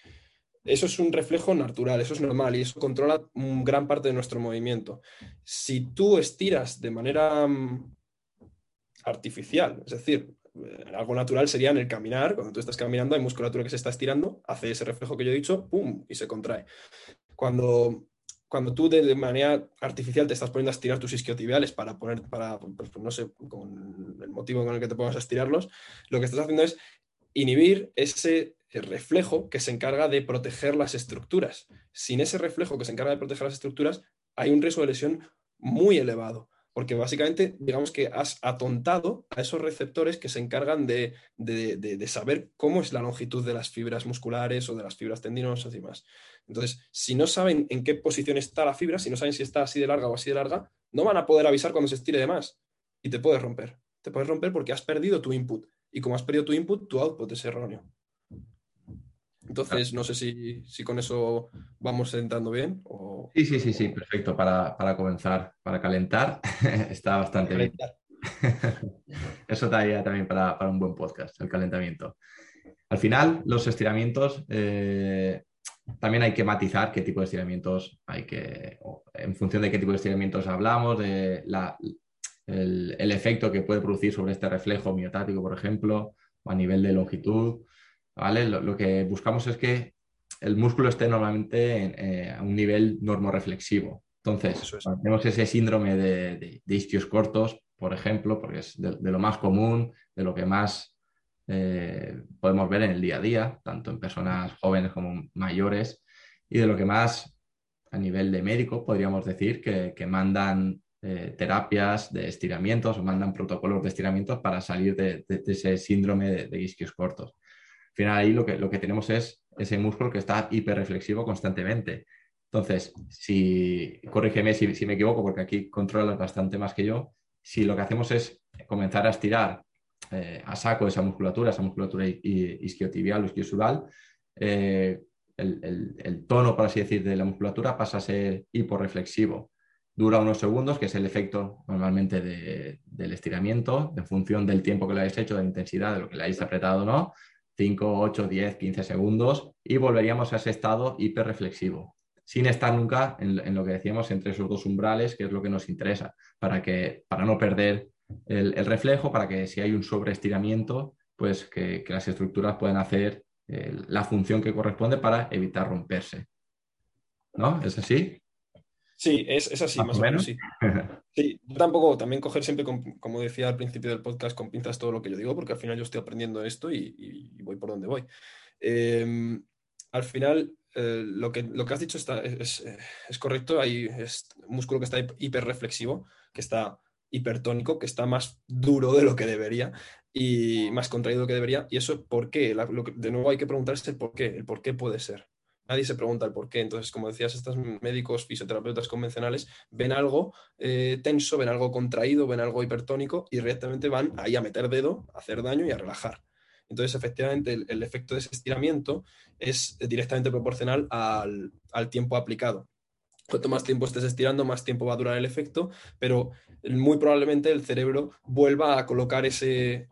eso es un reflejo natural, eso es normal y eso controla gran parte de nuestro movimiento. Si tú estiras de manera mm, artificial, es decir, eh, algo natural sería en el caminar, cuando tú estás caminando hay musculatura que se está estirando, hace ese reflejo que yo he dicho, ¡pum! y se contrae. Cuando cuando tú de, manera artificial te estás poniendo a estirar tus isquiotibiales para poner, para, pues, pues, no sé, con el motivo con el que te pongas a estirarlos, lo que estás haciendo es inhibir ese reflejo que se encarga de proteger las estructuras. Sin ese reflejo que se encarga de proteger las estructuras, hay un riesgo de lesión muy elevado porque básicamente digamos que has atontado a esos receptores que se encargan de, saber cómo es la longitud de las fibras musculares o de las fibras tendinosas y demás. Entonces, si no saben en qué posición está la fibra, si no saben si está así de larga o así de larga, no van a poder avisar cuando se estire de más y te puedes romper. Te puedes romper porque has perdido tu input y como has perdido tu input, tu output es erróneo. Entonces, no sé si, con eso vamos entrando bien. O... Sí, sí, sí, sí, perfecto. Para, comenzar, para calentar, *laughs* está bastante bien. *laughs* eso daría también para, un buen podcast, el calentamiento. Al final, los estiramientos, eh, también hay que matizar qué tipo de estiramientos hay que, en función de qué tipo de estiramientos hablamos, de el, el efecto que puede producir sobre este reflejo miotático, por ejemplo, o a nivel de longitud ¿vale? Lo, que buscamos es que el músculo esté normalmente eh, a un nivel normoreflexivo. Entonces, tenemos ese síndrome de, isquios cortos, por ejemplo, porque es de, lo más común, de lo que más eh, podemos ver en el día a día, tanto en personas jóvenes como mayores, y de lo que más a nivel de médico podríamos decir que, mandan eh, terapias de estiramientos o mandan protocolos de estiramientos para salir de, ese síndrome de, isquios cortos. Al final ahí lo que, lo que tenemos es ese músculo que está hiperreflexivo constantemente. Entonces, si, corrígeme si, me equivoco, porque aquí controlas bastante más que yo, si lo que hacemos es comenzar a estirar eh, a saco esa musculatura, esa musculatura isquiotibial o isquiosural, eh, el, tono, por así decir, de la musculatura pasa a ser hiporreflexivo. Dura unos segundos, que es el efecto normalmente del estiramiento, en función del tiempo que lo hayáis hecho, de la intensidad, de lo que le hayáis apretado no, 5, 8, 10, 15 segundos y volveríamos a ese estado hiperreflexivo, sin estar nunca en, lo que decíamos entre esos dos umbrales, que es lo que nos interesa, para, que, para no perder el, reflejo, para que si hay un sobreestiramiento, pues que, las estructuras puedan hacer eh, la función que corresponde para evitar romperse. ¿No? ¿Es así? Sí, es, así, más, o menos. sí. *laughs* sí. Yo tampoco, también coger siempre, como decía al principio del podcast, con pinzas todo lo que yo digo, porque al final yo estoy aprendiendo esto y, voy por donde voy. Em, al final, eh, lo, que, lo que has dicho está, es, correcto. Hay es músculo que está hiperreflexivo, que está hipertónico, que está más duro de lo que debería y más contraído de lo que debería. ¿Y eso por qué? de nuevo hay que preguntarse el por qué. El por qué puede ser nadie se pregunta el por qué. Entonces, como decías, estos médicos fisioterapeutas convencionales ven algo eh, tenso, ven algo contraído, ven algo hipertónico y directamente van ahí a meter dedo, a hacer daño y a relajar. Entonces, efectivamente, el, efecto de ese estiramiento es directamente proporcional al, tiempo aplicado. Cuanto más tiempo estés estirando, más tiempo va a durar el efecto, pero muy probablemente el cerebro vuelva a colocar ese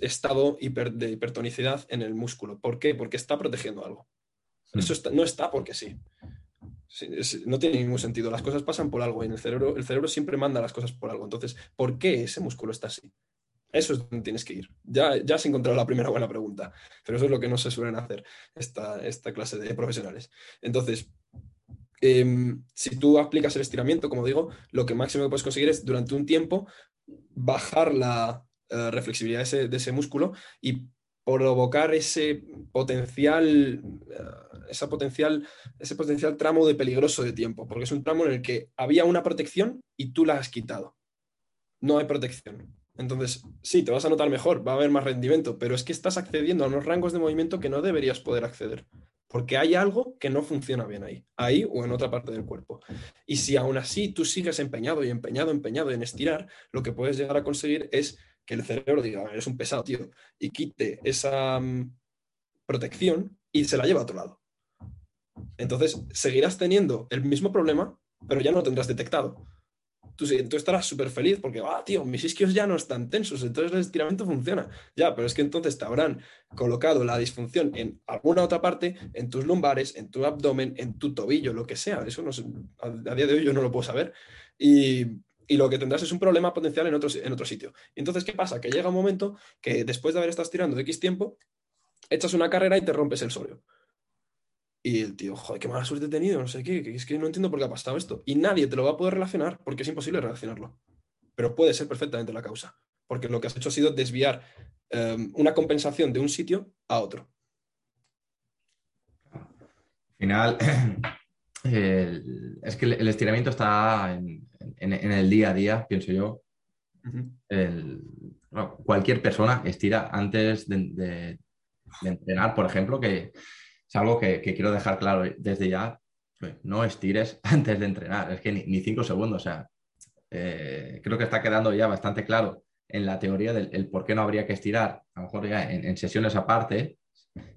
estado de hipertonicidad en el músculo. ¿Por qué? Porque está protegiendo algo. Eso no está porque sí. no tiene ningún sentido. Las cosas pasan por algo y en el cerebro, el cerebro siempre manda las cosas por algo. Entonces, ¿por qué ese músculo está así? Eso es donde tienes que ir. Ya, ya has encontrado la primera buena pregunta, pero eso es lo que no se suelen hacer esta, esta clase de profesionales. Entonces, em, si tú aplicas el estiramiento, como digo, lo que máximo que puedes conseguir es durante un tiempo bajar la eh, reflexibilidad de ese, músculo y provocar ese potencial, eh, esa potencial, ese potencial tramo de peligroso de tiempo, porque es un tramo en el que había una protección y tú la has quitado. No hay protección. Entonces, sí, te vas a notar mejor, va a haber más rendimiento, pero es que estás accediendo a unos rangos de movimiento que no deberías poder acceder, porque hay algo que no funciona bien ahí, ahí o en otra parte del cuerpo. Y si aún así tú sigues empeñado y empeñado, empeñado en estirar, lo que puedes llegar a conseguir es que el cerebro diga, eres un pesado, tío, y quite esa mm, protección y se la lleva a otro lado. Entonces, seguirás teniendo el mismo problema, pero ya no lo tendrás detectado. Tú, tú estarás súper feliz porque, ah, tío, mis isquios ya no están tensos, entonces el estiramiento funciona. Ya, pero es que entonces te habrán colocado la disfunción en alguna otra parte, en tus lumbares, en tu abdomen, en tu tobillo, lo que sea. Eso no a día de hoy yo no lo puedo saber. Y, y lo que tendrás es un problema potencial en otro, en otro sitio. Entonces, ¿qué pasa? Que llega un momento que después de haber estado estirando de X tiempo, echas una carrera y te rompes el sóleo. Y el tío, joder, qué mala suerte he tenido, no sé qué, que es que no entiendo por qué ha pasado esto. Y nadie te lo va a poder relacionar porque es imposible relacionarlo. Pero puede ser perfectamente la causa, porque lo que has hecho ha sido desviar eh, una compensación de un sitio a otro. Al final, *clears throat* el- es que el, estiramiento está en, en- en el día a día, pienso yo. El- bueno, cualquier persona estira antes de, de- de entrenar, por ejemplo, que es algo que, que quiero dejar claro desde ya. No estires *laughs* antes de entrenar, es que ni, ni cinco segundos. O sea, eh, creo que está quedando ya bastante claro en la teoría del el por qué no habría que estirar, a lo mejor ya en, sesiones aparte,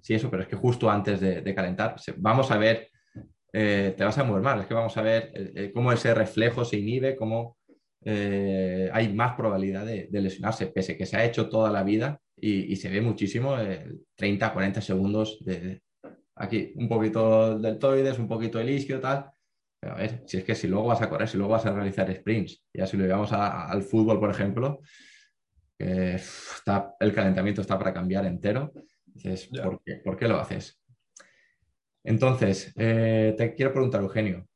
sí, eso, pero es que justo antes de, calentar, vamos a ver, eh, te vas a mover mal, es que vamos a ver eh, cómo ese reflejo se inhibe, cómo hay más probabilidad de, lesionarse, pese que se ha hecho toda la vida y, y se ve muchísimo, eh, 30, 40 segundos de aquí, un poquito deltoides, un poquito del isquio, tal. Pero a ver, si es que si luego vas a correr, si luego vas a realizar sprints, ya si lo llevamos a- al fútbol, por ejemplo, está, el calentamiento está para cambiar entero. Dices. ¿por qué, ¿por qué lo haces? Entonces, eh, te quiero preguntar, Eugenio,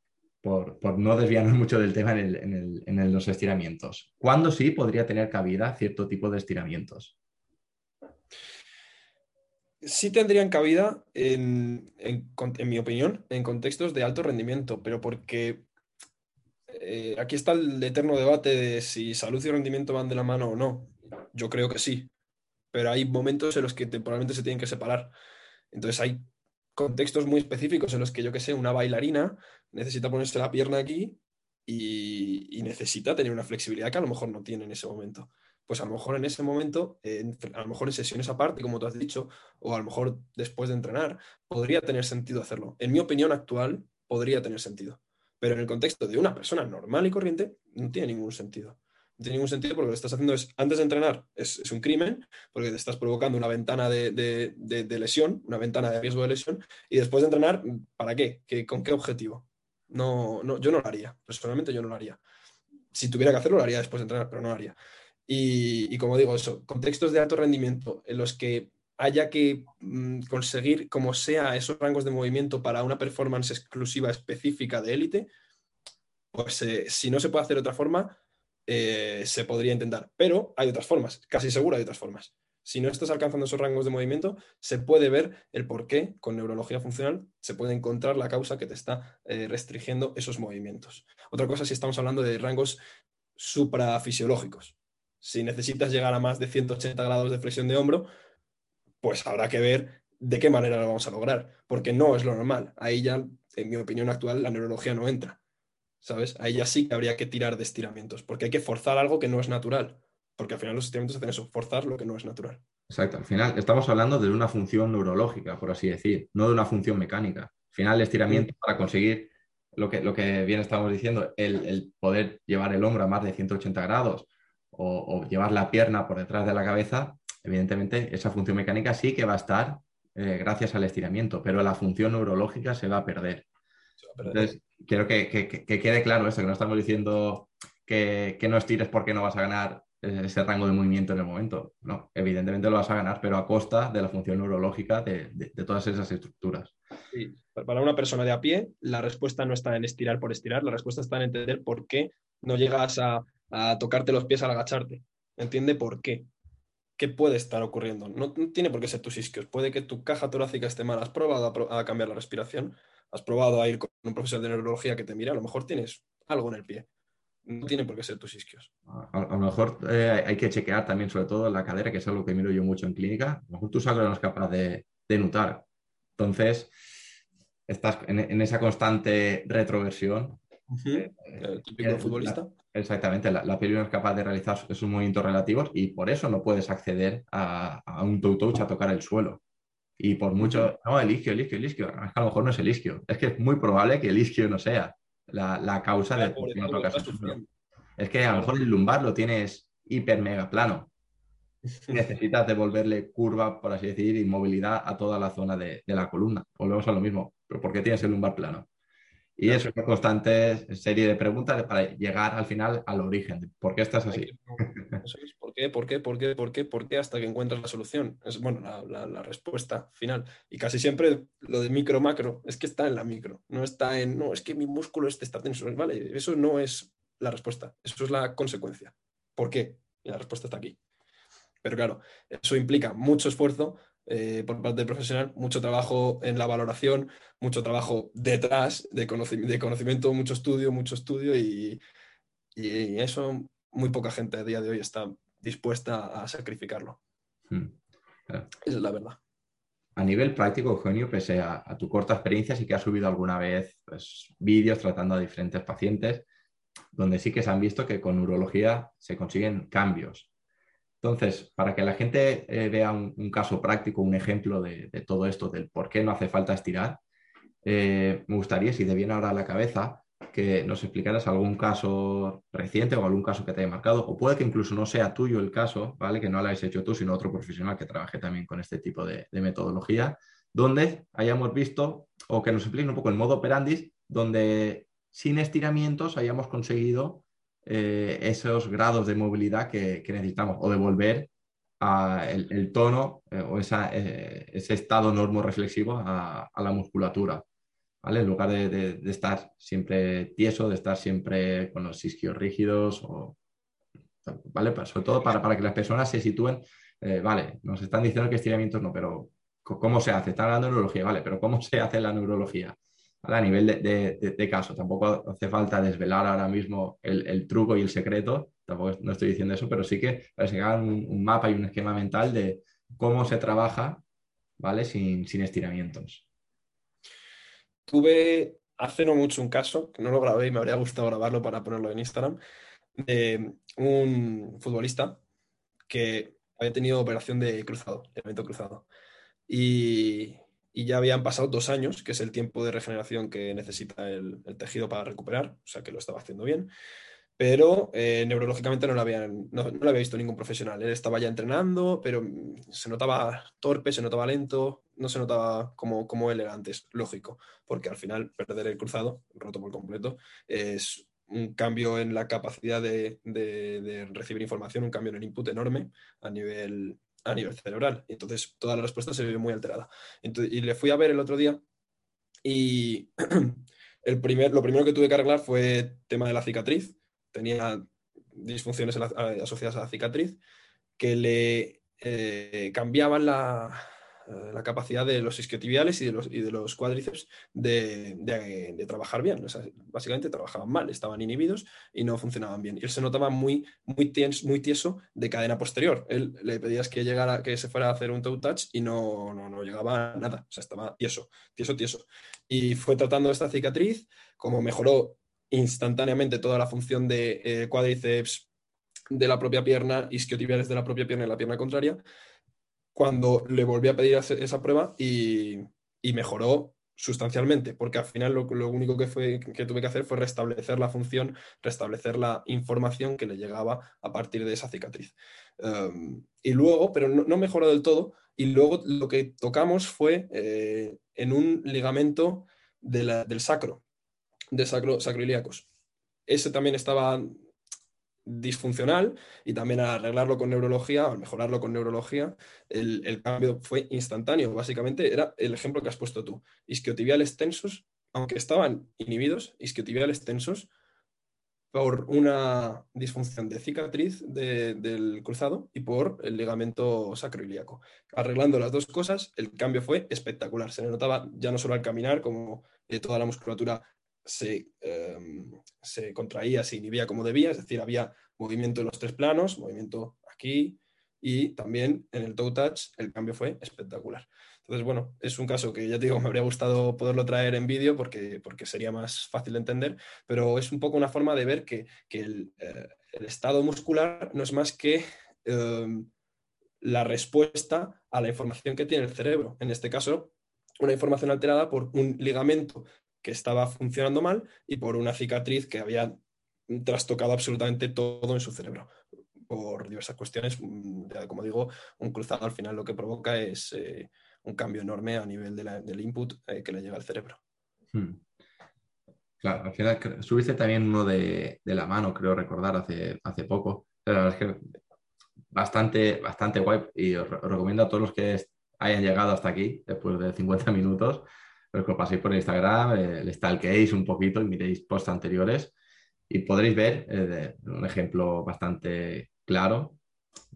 por, por no desviarnos mucho del tema en, el- en el- en el- los estiramientos. ¿Cuándo sí podría tener cabida cierto tipo de estiramientos? Sí tendrían cabida, en, mi opinión, en contextos de alto rendimiento, pero porque eh, aquí está el eterno debate de si salud y rendimiento van de la mano o no. Yo creo que sí, pero hay momentos en los que temporalmente se tienen que separar. Entonces hay contextos muy específicos en los que yo que sé, una bailarina necesita ponerse la pierna aquí y necesita tener una flexibilidad que a lo mejor no tiene en ese momento. Pues a lo mejor en ese momento, en- a lo mejor en sesiones aparte, como tú has dicho, o a lo mejor después de entrenar, podría tener sentido hacerlo. En mi opinión actual, podría tener sentido. Pero en el contexto de una persona normal y corriente, no tiene ningún sentido. No tiene ningún sentido porque lo que estás haciendo es, antes de entrenar, es, es un crimen, porque te estás provocando una ventana de, de- de- de lesión, una ventana de riesgo de lesión, y después de entrenar, ¿para qué? ¿Qué- ¿Con qué objetivo? No, no, yo no lo haría, personalmente yo no lo haría. Si tuviera que hacerlo, lo haría después de entrenar, pero no lo haría. Y, como digo, eso, contextos de alto rendimiento en los que haya que mm, conseguir, como sea, esos rangos de movimiento para una performance exclusiva específica de élite, pues eh, si no se puede hacer de otra forma, eh, se podría intentar. Pero hay otras formas, casi seguro hay otras formas. Si no estás alcanzando esos rangos de movimiento, se puede ver el por qué con neurología funcional, se puede encontrar la causa que te está eh, restringiendo esos movimientos. Otra cosa si estamos hablando de rangos suprafisiológicos. Si necesitas llegar a más de 180 grados de flexión de hombro, pues habrá que ver de qué manera lo vamos a lograr, porque no es lo normal. Ahí ya, en mi opinión actual, la neurología no entra. ¿Sabes? Ahí ya sí que habría que tirar de estiramientos, porque hay que forzar algo que no es natural. Porque al final los estiramientos hacen eso, forzar lo que no es natural. Exacto, al final estamos hablando de una función neurológica, por así decir, no de una función mecánica. Al final, el estiramiento para conseguir lo que, lo que bien estamos diciendo, el, el poder llevar el hombro a más de 180 grados o, o llevar la pierna por detrás de la cabeza, evidentemente esa función mecánica sí que va a estar eh, gracias al estiramiento, pero la función neurológica se va a perder. Va a perder. Entonces, quiero que, que- que- que quede claro esto, que no estamos diciendo que, que no estires porque no vas a ganar eh, ese rango de movimiento en el momento. No, evidentemente lo vas a ganar, pero a costa de la función neurológica de, de- de todas esas estructuras. Sí, Para una persona de a pie, la respuesta no está en estirar por estirar, la respuesta está en entender por qué no llegas a, a tocarte los pies al agacharte. Entiende por qué. ¿Qué puede estar ocurriendo? No, no tiene por qué ser tus isquios. Puede que tu caja torácica esté mal. ¿Has probado a, cambiar la respiración? ¿Has probado a ir con un profesor de neurología que te mire? A lo mejor tienes algo en el pie. No tiene por qué ser tus isquios. A, a lo mejor eh, hay que chequear también, sobre todo la cadera, que es algo que miro yo mucho en clínica. A lo mejor tu sacro no es capaz de, de nutar. Entonces, estás en, en esa constante retroversión. El típico eh, futbolista. Exactamente, la, la piel no es capaz de realizar esos movimientos relativos y por eso no puedes acceder a, a un toe touch a tocar el suelo. Y por mucho, no, el isquio, el isquio, el isquio, es que a lo mejor no es el isquio. Es que es muy probable que el isquio no sea la, la causa de que no tocas el suelo. Es que a lo mejor el lumbar lo tienes hiper mega plano. *laughs* Necesitas devolverle curva, por así decir, y movilidad a toda la zona de, de la columna. Volvemos a lo mismo. ¿Pero por qué tienes el lumbar plano? Y eso es una constante serie de preguntas para llegar al final al origen. ¿Por qué estás así? Eso es, ¿Por qué? ¿Por qué? ¿Por qué? ¿Por qué? ¿Por qué? Hasta que encuentras la solución. Es bueno, la, la- la respuesta final. Y casi siempre lo de micro macro es que está en la micro. No está en, no, es que mi músculo este está tenso. Vale, eso no es la respuesta. Eso es la consecuencia. ¿Por qué? Y la respuesta está aquí. Pero claro, eso implica mucho esfuerzo eh, por parte del profesional, mucho trabajo en la valoración, mucho trabajo detrás de, conoci- de conocimiento, mucho estudio, mucho estudio y, y eso muy poca gente a día de hoy está dispuesta a sacrificarlo. Hmm. Esa es la verdad. A nivel práctico, Eugenio, pese a, a tu corta experiencia, sí que has subido alguna vez pues, vídeos tratando a diferentes pacientes donde sí que se han visto que con neurología se consiguen cambios. Entonces, para que la gente eh, vea un, caso práctico, un ejemplo de, todo esto, del por qué no hace falta estirar, eh, me gustaría, si te viene ahora a la cabeza, que nos explicaras algún caso reciente o algún caso que te haya marcado, o puede que incluso no sea tuyo el caso, ¿vale? Que no lo hayas hecho tú, sino otro profesional que trabaje también con este tipo de, de metodología, donde hayamos visto, o que nos explique un poco el modo operandis, donde sin estiramientos hayamos conseguido eh, esos grados de movilidad que, que necesitamos, o de volver a el, tono eh, o esa, eh, ese estado normo-reflexivo a, a la musculatura. ¿vale? En lugar de, de- estar siempre tieso, de estar siempre con los isquios rígidos, o, ¿vale? Sobre todo para, para que las personas se sitúen, eh, vale, nos están diciendo que estiramientos no, pero ¿cómo se hace? Están hablando de neurología, vale, pero ¿cómo se hace la neurología? A nivel de, de- de- de caso, tampoco hace falta desvelar ahora mismo el, truco y el secreto, tampoco no estoy diciendo eso, pero sí que para que hagan un, mapa y un esquema mental de cómo se trabaja, ¿vale? Sin, sin estiramientos. Tuve hace no mucho un caso, que no lo grabé y me habría gustado grabarlo para ponerlo en Instagram, de un futbolista que había tenido operación de cruzado, evento cruzado. Y, y ya habían pasado dos años, que es el tiempo de regeneración que necesita el, tejido para recuperar, o sea que lo estaba haciendo bien. Pero eh, neurológicamente no lo, habían, no lo había visto ningún profesional. Él estaba ya entrenando, pero mm, se notaba torpe, se notaba lento, no se notaba como, como él era antes, lógico, porque al final perder el cruzado, roto por completo, es un cambio en la capacidad de, de- de recibir información, un cambio en el input enorme a nivel, a nivel cerebral. Entonces toda la respuesta se ve muy alterada. Entonces, y le fui a ver el otro día y *clears throat* el primer, lo primero que tuve que arreglar fue tema de la cicatriz. Tenía disfunciones a- asociadas a la cicatriz que le eh, cambiaban la, eh, la capacidad de los isquiotibiales y de los, y de los cuádriceps de, de- trabajar bien. O básicamente trabajaban mal, estaban inhibidos y no funcionaban bien. Y él se notaba muy, muy, muy tieso de cadena posterior. Él le pedías que llegara, que se fuera a hacer un toe touch y no, no, no llegaba a nada. O sea, estaba tieso, tieso, tieso. Y fue tratando esta cicatriz, como mejoró instantáneamente toda la función de eh, cuádriceps de la propia pierna, isquiotibiales de la propia pierna y la pierna contraria, cuando le volví a pedir esa prueba y, mejoró sustancialmente, porque al final lo, único que, fue, que tuve que hacer fue restablecer la función, restablecer la información que le llegaba a partir de esa cicatriz. Um, y luego, pero no, mejoró del todo, y luego lo que tocamos fue eh, en un ligamento del sacro, de sacro, sacroiliacos. Ese también estaba disfuncional y también al arreglarlo con neurología, al mejorarlo con neurología, el, el cambio fue instantáneo. Básicamente era el ejemplo que has puesto tú. Isquiotibiales tensos, aunque estaban inhibidos, isquiotibiales tensos, por una disfunción de cicatriz de- del cruzado y por el ligamento sacroiliaco. Arreglando las dos cosas, el cambio fue espectacular. Se le notaba ya no solo al caminar, como eh, toda la musculatura se, em, se contraía, se inhibía como debía, es decir, había movimiento en los tres planos, movimiento aquí y también en el toe touch el cambio fue espectacular. Entonces, bueno, es un caso que ya te digo, me habría gustado poderlo traer en vídeo porque, porque sería más fácil de entender, pero es un poco una forma de ver que, el, eh, estado muscular no es más que em, la respuesta a la información que tiene el cerebro. En este caso, una información alterada por un ligamento que estaba funcionando mal y por una cicatriz que había trastocado absolutamente todo en su cerebro por diversas cuestiones. Mm, como digo, un cruzado al final lo que provoca es eh, un cambio enorme a nivel del input eh, que le llega al cerebro. Hmm. Claro, al final subiste también uno de, la mano, creo recordar, hace, hace poco. La verdad es que bastante, bastante guay y os, recomiendo a todos los que hayan llegado hasta aquí, después de 50 minutos, pues que os paséis por Instagram, eh, le stalkeéis un poquito y miréis posts anteriores y podréis ver eh, un ejemplo bastante claro,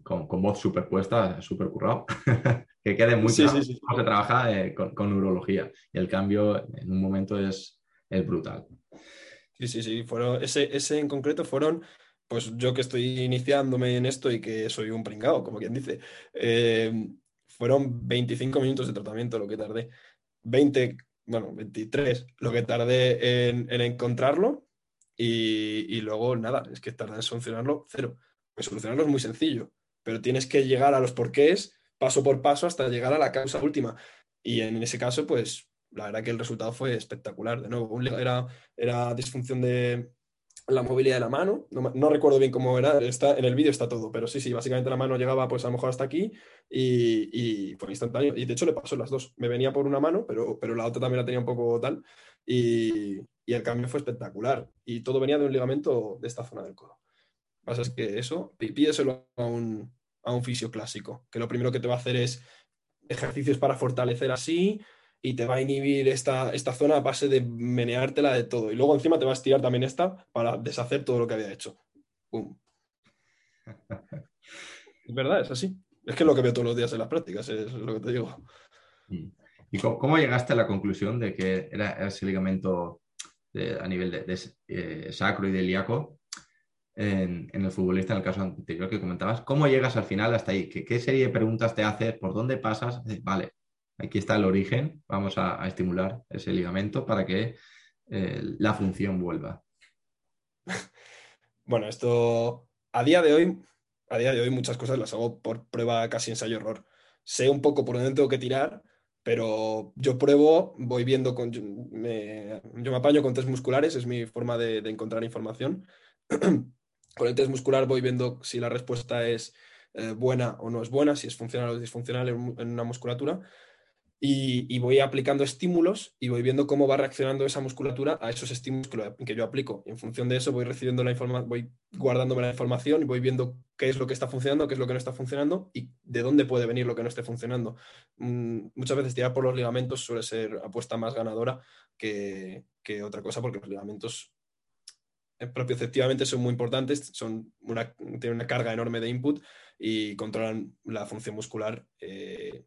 con, con voz superpuesta, super currado, *laughs* que quede muy claro cómo se trabaja eh, con, neurología. Y el cambio en un momento es, es brutal. Sí, sí, sí. Fueron, ese, ese en concreto fueron pues yo que estoy iniciándome en esto y que soy un pringao, como quien dice, eh, fueron 25 minutos de tratamiento lo que tardé. 20, bueno, 23 lo que tardé en, encontrarlo y, luego nada, es que tardé en solucionarlo cero. Pues solucionarlo es muy sencillo, pero tienes que llegar a los porqués paso por paso hasta llegar a la causa última. Y en ese caso, pues la verdad que el resultado fue espectacular. De nuevo, era, era disfunción de, la movilidad de la mano, no, recuerdo bien cómo era, está, en el vídeo está todo, pero sí, sí, básicamente la mano llegaba pues a lo mejor hasta aquí y, fue instantáneo. Y de hecho le pasó las dos, me venía por una mano, pero, pero la otra también la tenía un poco tal y, el cambio fue espectacular. Y todo venía de un ligamento de esta zona del codo. Lo que pasa es que eso, pídeselo a un, a un fisio clásico, que lo primero que te va a hacer es ejercicios para fortalecer así, y te va a inhibir esta, esta zona a base de meneártela de todo. Y luego encima te va a estirar también esta para deshacer todo lo que había hecho. *laughs* es verdad, es así. Es que es lo que veo todos los días en las prácticas, es lo que te digo. ¿Y cómo, llegaste a la conclusión de que era ese ligamento a nivel de, eh, sacro y de ilíaco en, el futbolista, en el caso anterior que comentabas? ¿Cómo llegas al final hasta ahí? ¿Qué, qué serie de preguntas te haces? ¿Por dónde pasas? Vale, Aquí está el origen, vamos a, estimular ese ligamento para que eh, la función vuelva. *laughs* Bueno, esto a día de hoy, a día de hoy muchas cosas las hago por prueba casi ensayo-error. Sé un poco por dónde tengo que tirar, pero yo pruebo, voy viendo, con, yo, me, apaño con test musculares, es mi forma de, encontrar información. *clears throat* con el test muscular voy viendo si la respuesta es eh, buena o no es buena, si es funcional o disfuncional en una musculatura y, voy aplicando estímulos y voy viendo cómo va reaccionando esa musculatura a esos estímulos que, yo aplico. En función de eso voy recibiendo la información, voy guardándome la información y voy viendo qué es lo que está funcionando, qué es lo que no está funcionando y de dónde puede venir lo que no esté funcionando. Mm, muchas veces tirar por los ligamentos suele ser apuesta más ganadora que, otra cosa porque los ligamentos eh, propioceptivamente son muy importantes, son tienen una carga enorme de input y controlan la función muscular. Eh,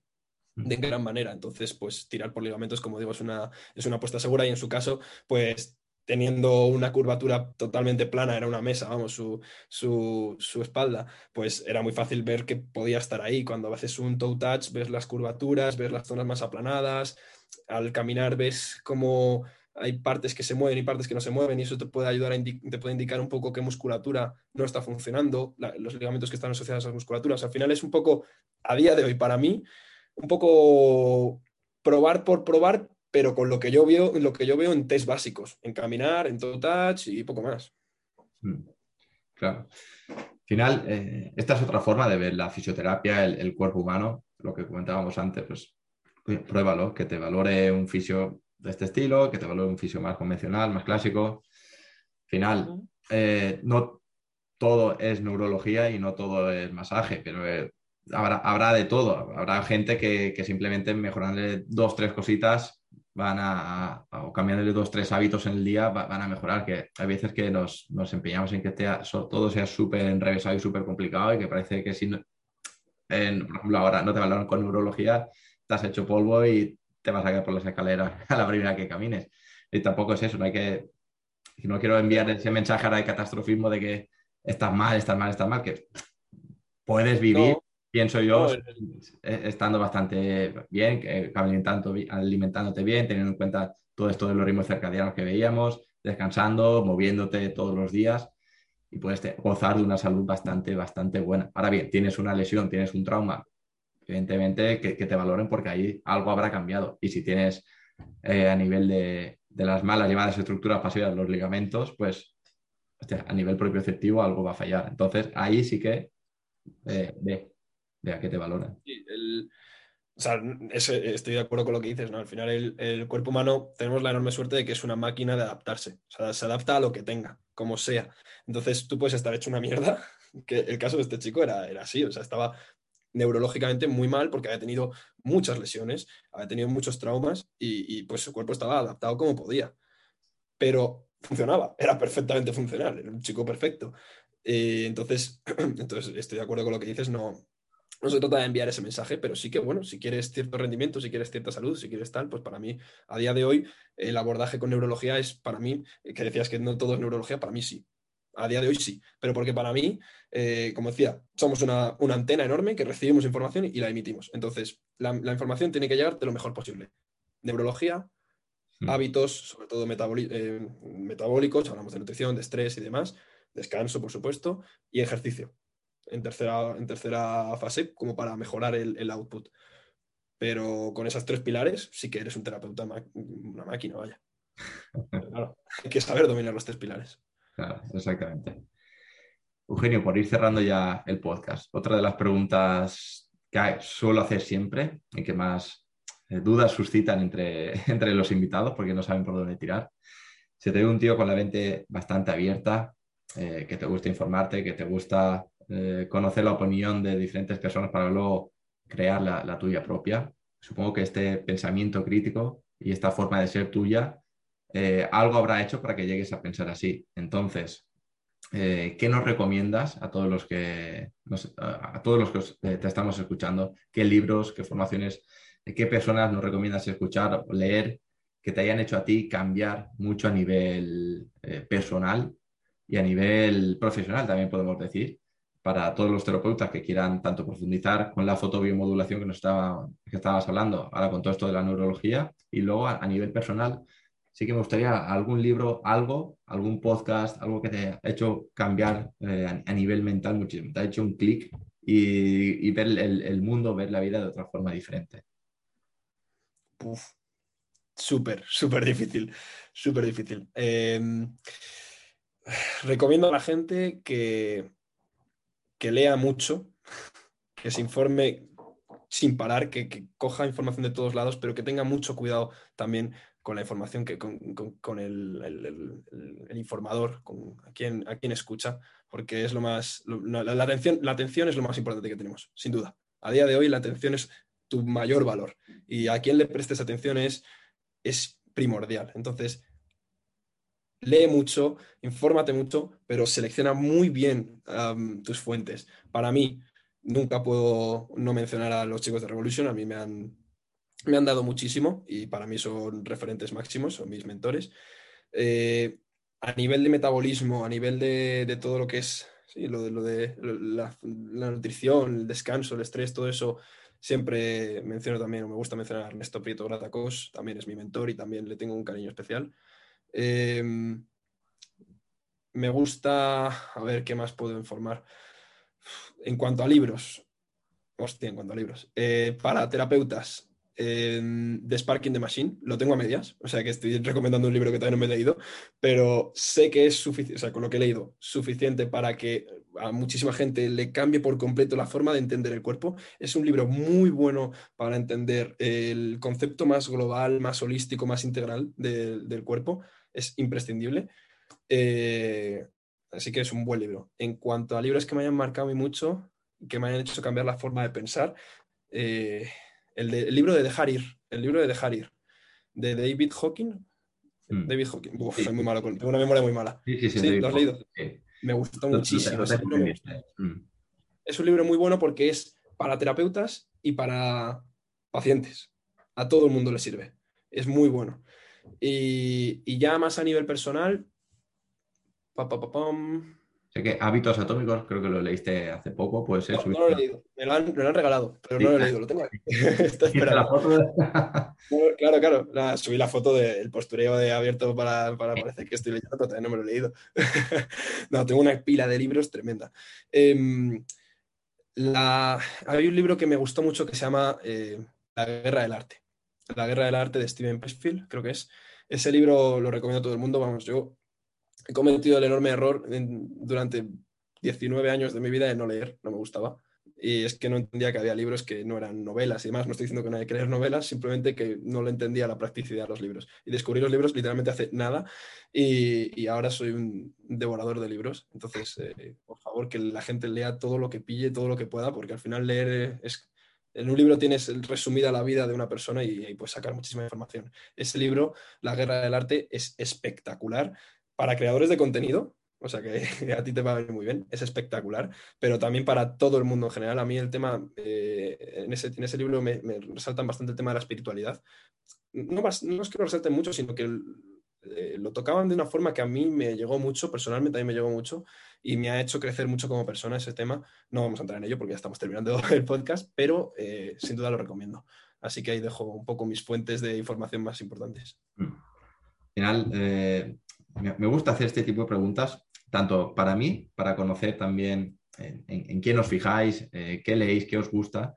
de gran manera. Entonces, pues tirar por ligamentos, como digo, es una, es una apuesta segura y en su caso, pues teniendo una curvatura totalmente plana, era una mesa, vamos, su, su, su, espalda, pues era muy fácil ver que podía estar ahí. Cuando haces un toe touch, ves las curvaturas, ves las zonas más aplanadas, al caminar ves cómo hay partes que se mueven y partes que no se mueven y eso te puede ayudar a te puede indicar un poco qué musculatura no está funcionando, los ligamentos que están asociados a esas musculaturas. Al final es un poco, a día de hoy, para mí, un poco probar por probar, pero con lo que yo veo, lo que yo veo en test básicos, en caminar, en todo touch y poco más. Mm, claro. Al final, eh, esta es otra forma de ver la fisioterapia, el, cuerpo humano, lo que comentábamos antes, pues pruébalo, que te valore un fisio de este estilo, que te valore un fisio más convencional, más clásico. Al final, eh, no todo es neurología y no todo es masaje, pero eh, habrá, de todo. Habrá gente que, simplemente mejorándole dos, tres cositas van a, o cambiándole dos, tres hábitos en el día van a mejorar. Que hay veces que nos, empeñamos en que todo sea súper enrevesado y súper complicado y que parece que si, por ejemplo, ahora no te valoran con neurología, te has hecho polvo y te vas a caer por las escaleras *laughs* a la primera que camines. Y tampoco es eso, no hay que, no quiero enviar ese mensaje ahora de catastrofismo de que estás mal, estás mal, estás mal, que puedes vivir, No, pienso yo, eh, estando bastante bien, que- alimentando, alimentándote bien, teniendo en cuenta todo esto de los ritmos circadianos que veíamos, descansando, moviéndote todos los días y puedes gozar de una salud bastante, bastante buena. Ahora bien, tienes una lesión, tienes un trauma, evidentemente que, que te valoren porque ahí algo habrá cambiado. Y si tienes eh, a nivel de, de las malas llamadas estructuras pasivas, los ligamentos, pues hostia, a nivel propioceptivo algo va a fallar. Entonces ahí sí que eh, ve a qué te el- o sea, estoy de acuerdo con lo que dices, ¿no? Al final el, el cuerpo humano tenemos la enorme suerte de que es una máquina de adaptarse. O sea, se adapta a lo que tenga, como sea. Entonces tú puedes estar hecho una mierda, *laughs* que el caso de este chico era, era así, o sea, estaba neurológicamente muy mal porque había tenido muchas lesiones, había tenido muchos traumas y, y, pues su cuerpo estaba adaptado como podía. Pero funcionaba, era perfectamente funcional, era un chico perfecto. Eh, entonces, *clears throat* entonces, estoy de acuerdo con lo que dices, no, no se trata de enviar ese mensaje, pero sí que, bueno, si quieres cierto rendimiento, si quieres cierta salud, si quieres tal, pues para mí, a día de hoy, el abordaje con neurología es para mí, eh, que decías que no todo es neurología, para mí sí. A día de hoy sí, pero porque para mí, eh, como decía, somos una, una antena enorme que recibimos información y la emitimos. Entonces, la, la información tiene que llegar de lo mejor posible. Neurología, Mm. hábitos, sobre todo eh, metabólicos, hablamos de nutrición, de estrés y demás, descanso, por supuesto, y ejercicio en tercera, en tercera fase, como para mejorar el, el output. Pero con esas tres pilares, sí que eres un terapeuta, una máquina, vaya. *laughs* Claro, hay que saber dominar los tres pilares. Claro, exactamente. Eugenio, por ir cerrando ya el podcast, otra de las preguntas que suelo hacer siempre y que más eh, dudas suscitan entre, *laughs* entre los invitados porque no saben por dónde tirar. Se te ve un tío con la mente bastante abierta, eh, que te gusta informarte, que te gusta eh, conocer la opinión de diferentes personas para luego crear la, tuya propia. Supongo que este pensamiento crítico y esta forma de ser tuya, eh, algo habrá hecho para que llegues a pensar así. Entonces, eh, ¿qué nos recomiendas a todos los que, a todos los que te estamos escuchando? ¿Qué libros, qué formaciones, qué personas nos recomiendas escuchar o leer que te hayan hecho a ti cambiar mucho a nivel personal y a nivel profesional, también podemos decir, para todos los terapeutas que quieran tanto profundizar con la fotobiomodulación que nos estaba, que estabas hablando, ahora con todo esto de la neurología, y luego a, nivel personal, sí que me gustaría algún libro, algo, algún podcast, algo que te ha hecho cambiar eh, a, nivel mental muchísimo, te ha hecho un clic y, ver el, mundo, ver la vida de otra forma diferente. Uf, súper, súper difícil, súper difícil. Eh, *sighs* recomiendo a la gente que, que lea mucho, que se informe sin parar, que, coja información de todos lados, pero que tenga mucho cuidado también con la información, que, con, con- con el, el- informador, con a quien, escucha, porque es lo más, la atención, la atención es lo más importante que tenemos, sin duda. A día de hoy la atención es tu mayor valor y a quien le prestes atención es, es primordial. Entonces, lee mucho, infórmate mucho, pero selecciona muy bien tus fuentes. Para mí, nunca puedo no mencionar a los chicos de Revolution, a mí me han, me han dado muchísimo y para mí son referentes máximos, son mis mentores. Eh, a nivel de metabolismo, a nivel de, de todo lo que es lo de, lo de la, la nutrición, el descanso, el estrés, todo eso, siempre menciono también, o me gusta mencionar a Ernesto Prieto Gratacos, también es mi mentor y también le tengo un cariño especial. Eh, me gusta, a ver qué más puedo informar. En cuanto a libros, hostia, en cuanto a libros, eh, para terapeutas, eh, The Sparking the Machine, lo tengo a medias, o sea que estoy recomendando un libro que todavía no me he leído, pero sé que es suficiente, o sea, con lo que he leído, suficiente para que a muchísima gente le cambie por completo la forma de entender el cuerpo. Es un libro muy bueno para entender el concepto más global, más holístico, más integral de- del cuerpo. Es imprescindible. Eh, así que es un buen libro. En cuanto a libros que me hayan marcado y mucho, que me hayan hecho cambiar la forma de pensar, eh, el, de- el libro de Dejar Ir, el libro de Dejar Ir, de David Hawking. Mm. David Hawking, Uf, Sí. soy muy malo con, tengo una memoria muy mala. Sí, sí, sí. Sí, ¿lo has leído? Sí. Me gustó muchísimo. lo ese tengo libro me pendiente. gustó. Mm. Es un libro muy bueno porque es para terapeutas y para pacientes. A todo el mundo le sirve. Es muy bueno. Y, y ya más a nivel personal, pa, pa, pa, pam. Sé que Hábitos Atómicos, creo que lo leíste hace poco, puede ser. No, no lo he leído, me lo han, me lo han regalado, pero no lo he leído, lo tengo aquí. Está ¿Viste la esperando. foto de- *laughs* No, Claro, claro. La- subí la foto del postureo de abierto para, para parecer que estoy leyendo, pero todavía no me lo he leído. *laughs* no, tengo una pila de libros tremenda. Em, la- hay un libro que me gustó mucho que se llama eh, La Guerra del Arte. La Guerra del Arte de Steven Pressfield, creo que es. Ese libro lo recomiendo a todo el mundo. Vamos, yo he cometido el enorme error durante 19 años de mi vida de no leer, no me gustaba. Y es que no entendía que había libros que no eran novelas y demás. No estoy diciendo que no hay que leer novelas, simplemente que no le entendía la practicidad de los libros. Y descubrí los libros literalmente hace nada y, ahora soy un devorador de libros. Entonces, eh, por favor, que la gente lea todo lo que pille, todo lo que pueda, porque al final leer es... En un libro tienes resumida la vida de una persona y, puedes sacar muchísima información. Ese libro, La Guerra del Arte, es espectacular para creadores de contenido, o sea que *laughs* a ti te va a venir muy bien, es espectacular, pero también para todo el mundo en general. A mí el tema, eh, en, ese, en ese libro me, me resaltan bastante el tema de la espiritualidad. No es que lo resalten mucho, sino que eh, lo tocaban de una forma que a mí me llegó mucho, personalmente a mí me llegó mucho y me ha hecho crecer mucho como persona ese tema. No vamos a entrar en ello porque ya estamos terminando *laughs* el podcast, pero eh, sin duda lo recomiendo. Así que ahí dejo un poco mis fuentes de información más importantes. Al final, eh, me, gusta hacer este tipo de preguntas, tanto para mí, para conocer también en, quién os fijáis, qué leéis, qué os gusta,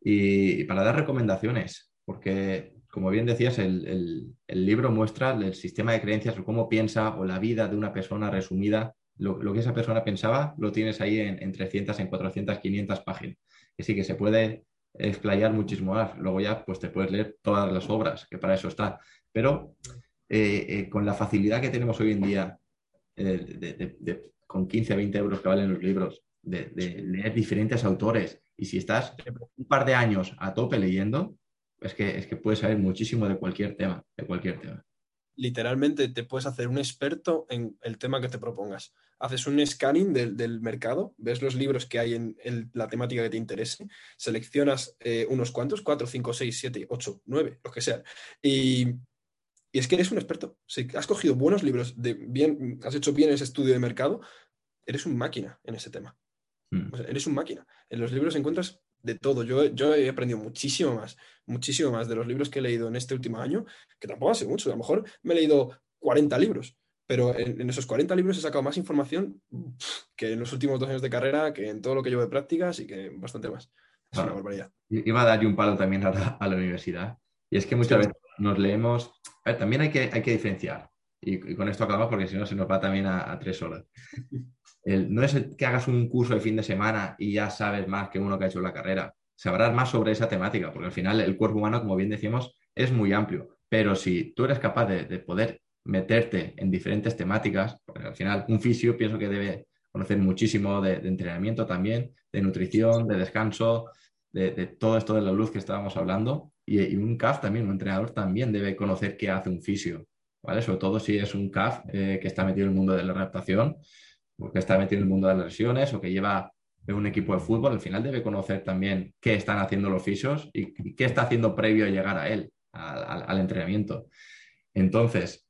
y para dar recomendaciones, porque, como bien decías, el, libro muestra el sistema de creencias o cómo piensa o la vida de una persona resumida. Lo, que esa persona pensaba lo tienes ahí en, en 300, en 400, 500 páginas. Que sí que se puede explayar muchísimo más. Luego ya pues te puedes leer todas las obras, que para eso está. Pero eh, eh, con la facilidad que tenemos hoy en día, eh, con 15, 20 euros que valen los libros, de leer diferentes autores, y si estás un par de años a tope leyendo, es que, es que puedes saber muchísimo de cualquier tema, de cualquier tema. literalmente te puedes hacer un experto en el tema que te propongas. Haces un scanning del, del mercado, ves los libros que hay en, en la temática que te interese, seleccionas eh, unos cuantos, 4, 5, 6, 7, 8, 9, los que sean, y, y es que eres un experto. Si has cogido buenos libros, de bien, has hecho bien ese estudio de mercado, eres un máquina en ese tema. Mm. O sea, eres un máquina. En los libros encuentras de todo. Yo, yo he aprendido muchísimo más, muchísimo más de los libros que he leído en este último año, que tampoco ha sido mucho. A lo mejor me he leído 40 libros, pero en, en esos 40 libros he sacado más información que en los últimos dos años de carrera, que en todo lo que llevo de prácticas y que bastante más. Es una Claro. barbaridad. Iba a darle un palo también a la, a la universidad. Y es que muchas Sí. veces nos leemos. a ver, también hay que, hay que diferenciar. Y, y con esto acabamos porque si no se nos va también a, a tres horas. *laughs* No es que hagas un curso de fin de semana y ya sabes más que uno que ha hecho la carrera. Sabrás más sobre esa temática, porque al final el cuerpo humano, como bien decíamos, es muy amplio. Pero si tú eres capaz de, de poder meterte en diferentes temáticas, porque al final un fisio pienso que debe conocer muchísimo de, entrenamiento también, de nutrición, de descanso, de, todo esto de la luz que estábamos hablando. Y, y un CAF también, un entrenador también debe conocer qué hace un fisio, ¿vale? Sobre todo si es un CAF eh, que está metido en el mundo de la adaptación, o que está metido en el mundo de las lesiones, o que lleva un equipo de fútbol, al final debe conocer también qué están haciendo los fisios y, y qué está haciendo previo a llegar a él, al, al- al entrenamiento. Entonces,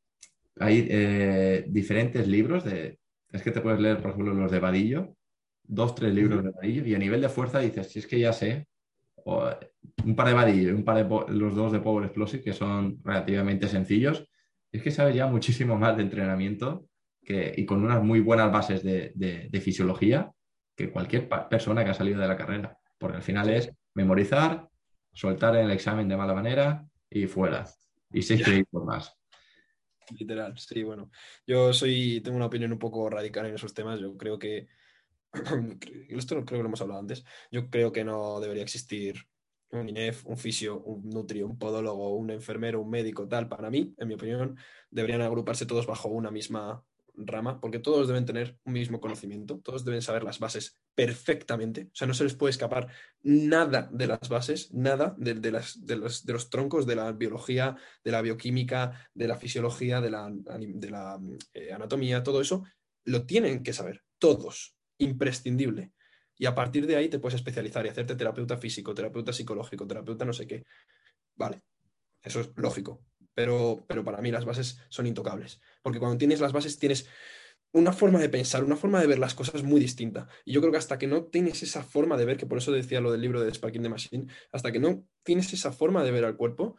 hay eh, diferentes libros de... Es que te puedes leer, por ejemplo, los de Vadillo, dos, tres libros de Vadillo, y a nivel de fuerza dices, si es que ya sé, o, un par de Vadillo y un par de los dos de Power Explosive, que son relativamente sencillos, es que sabes ya muchísimo más de entrenamiento que, y con unas muy buenas bases de, de- de fisiología que cualquier persona que ha salido de la carrera, porque al final es memorizar, soltar el examen de mala manera y fuera. Y seis créditos más. Literal, sí, bueno. Yo soy, tengo una opinión un poco radical en esos temas. Yo creo que, *clears throat* esto no- creo que lo hemos hablado antes, yo creo que no debería existir un INEF, un fisio, un nutri, un podólogo, un enfermero, un médico, tal. Para mí, en mi opinión, deberían agruparse todos bajo una misma rama, porque todos deben tener un mismo conocimiento, todos deben saber las bases perfectamente. O sea, no se les puede escapar nada de las bases, nada de, de las, de, los, de los troncos de la biología, de la bioquímica, de la fisiología, de la, la eh, anatomía, todo eso, lo tienen que saber, todos, imprescindible. Y a partir de ahí te puedes especializar y hacerte terapeuta físico, terapeuta psicológico, terapeuta no sé qué. Vale, eso es lógico. Pero, pero para mí las bases son intocables, porque cuando tienes las bases tienes una forma de pensar, una forma de ver las cosas muy distinta. Y yo creo que hasta que no tienes esa forma de ver, que por eso decía lo del libro de Sparking the Machine, hasta que no tienes esa forma de ver al cuerpo,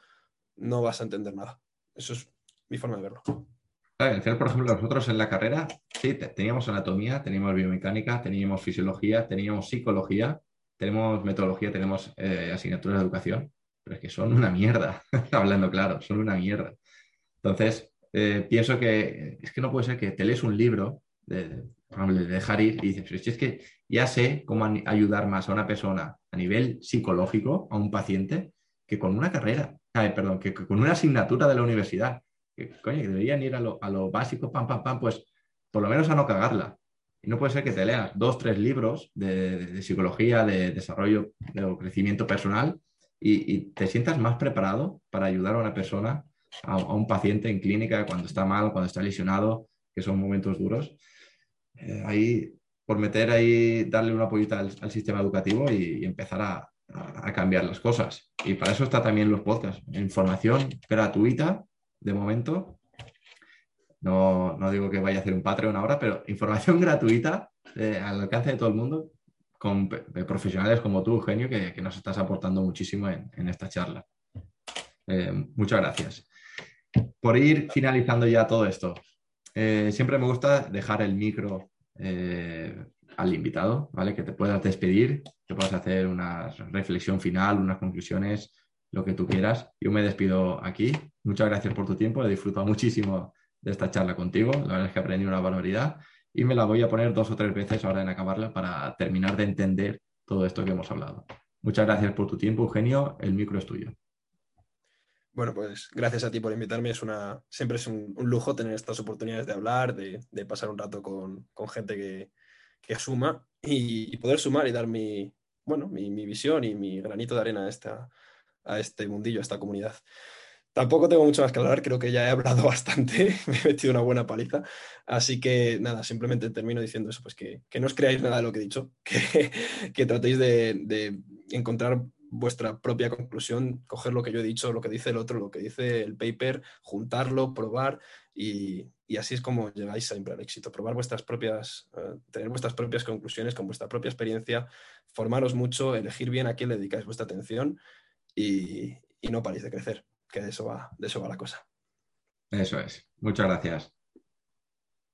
no vas a entender nada. Eso es mi forma de verlo. por ejemplo, nosotros en la carrera, sí, teníamos anatomía, teníamos biomecánica, teníamos fisiología, teníamos psicología, tenemos metodología, tenemos eh, asignaturas de educación, es que son una mierda, *laughs* hablando claro, son una mierda. Entonces, eh, pienso que es que no puede ser que te lees un libro de, de dejar ir y dices, es que ya sé cómo ayudar más a una persona a nivel psicológico, a un paciente, que con una carrera, perdón, que, con una asignatura de la universidad, que coño, que deberían ir a lo, a lo básico, pam, pam, pam, pues por lo menos a no cagarla. Y no puede ser que te leas dos, tres libros de, psicología, de desarrollo, de crecimiento personal y, te sientas más preparado para ayudar a una persona, a, un paciente en clínica cuando está mal, cuando está lesionado, que son momentos duros. Eh, ahí, por meter ahí, darle una pollita al, sistema educativo y, empezar a, cambiar las cosas. Y para eso está también los podcasts. Información gratuita, de momento, no, digo que vaya a hacer un Patreon ahora, pero información *laughs* gratuita eh, al alcance de todo el mundo con profesionales como tú, Eugenio, que, nos estás aportando muchísimo en, esta charla. Eh, muchas gracias. Por ir finalizando ya todo esto, eh, siempre me gusta dejar el micro al invitado, ¿vale? Que te puedas despedir, que puedas hacer una reflexión final, unas conclusiones, lo que tú quieras. Yo me despido aquí. Muchas gracias por tu tiempo, he disfrutado muchísimo de esta charla contigo. La verdad es que aprendí una barbaridad y me la voy a poner dos o tres veces ahora en acabarla para terminar de entender todo esto que hemos hablado. Muchas gracias por tu tiempo, Eugenio. El micro es tuyo. Bueno, pues gracias a ti por invitarme. Es una, siempre es un, lujo tener estas oportunidades de hablar, de, pasar un rato con, gente que, que suma y, poder sumar y dar mi, bueno, mi, mi, visión y mi granito de arena a, esta, a este mundillo, a esta comunidad. Tampoco tengo mucho más que hablar, creo que ya he hablado *laughs* bastante, me he metido una buena paliza, así que nada, simplemente termino diciendo eso, pues que, no os creáis nada de lo que he dicho, *laughs* que, que tratéis de, encontrar vuestra propia conclusión, coger lo que yo he dicho, lo que dice el otro, lo que dice el paper, juntarlo, probar y, así es como llegáis siempre al éxito, probar vuestras propias, eh, tener vuestras propias conclusiones con vuestra propia experiencia, formaros mucho, elegir bien a quién le dedicáis vuestra atención y, y no paréis de crecer que de eso va, de eso va la cosa. Eso es. Muchas gracias.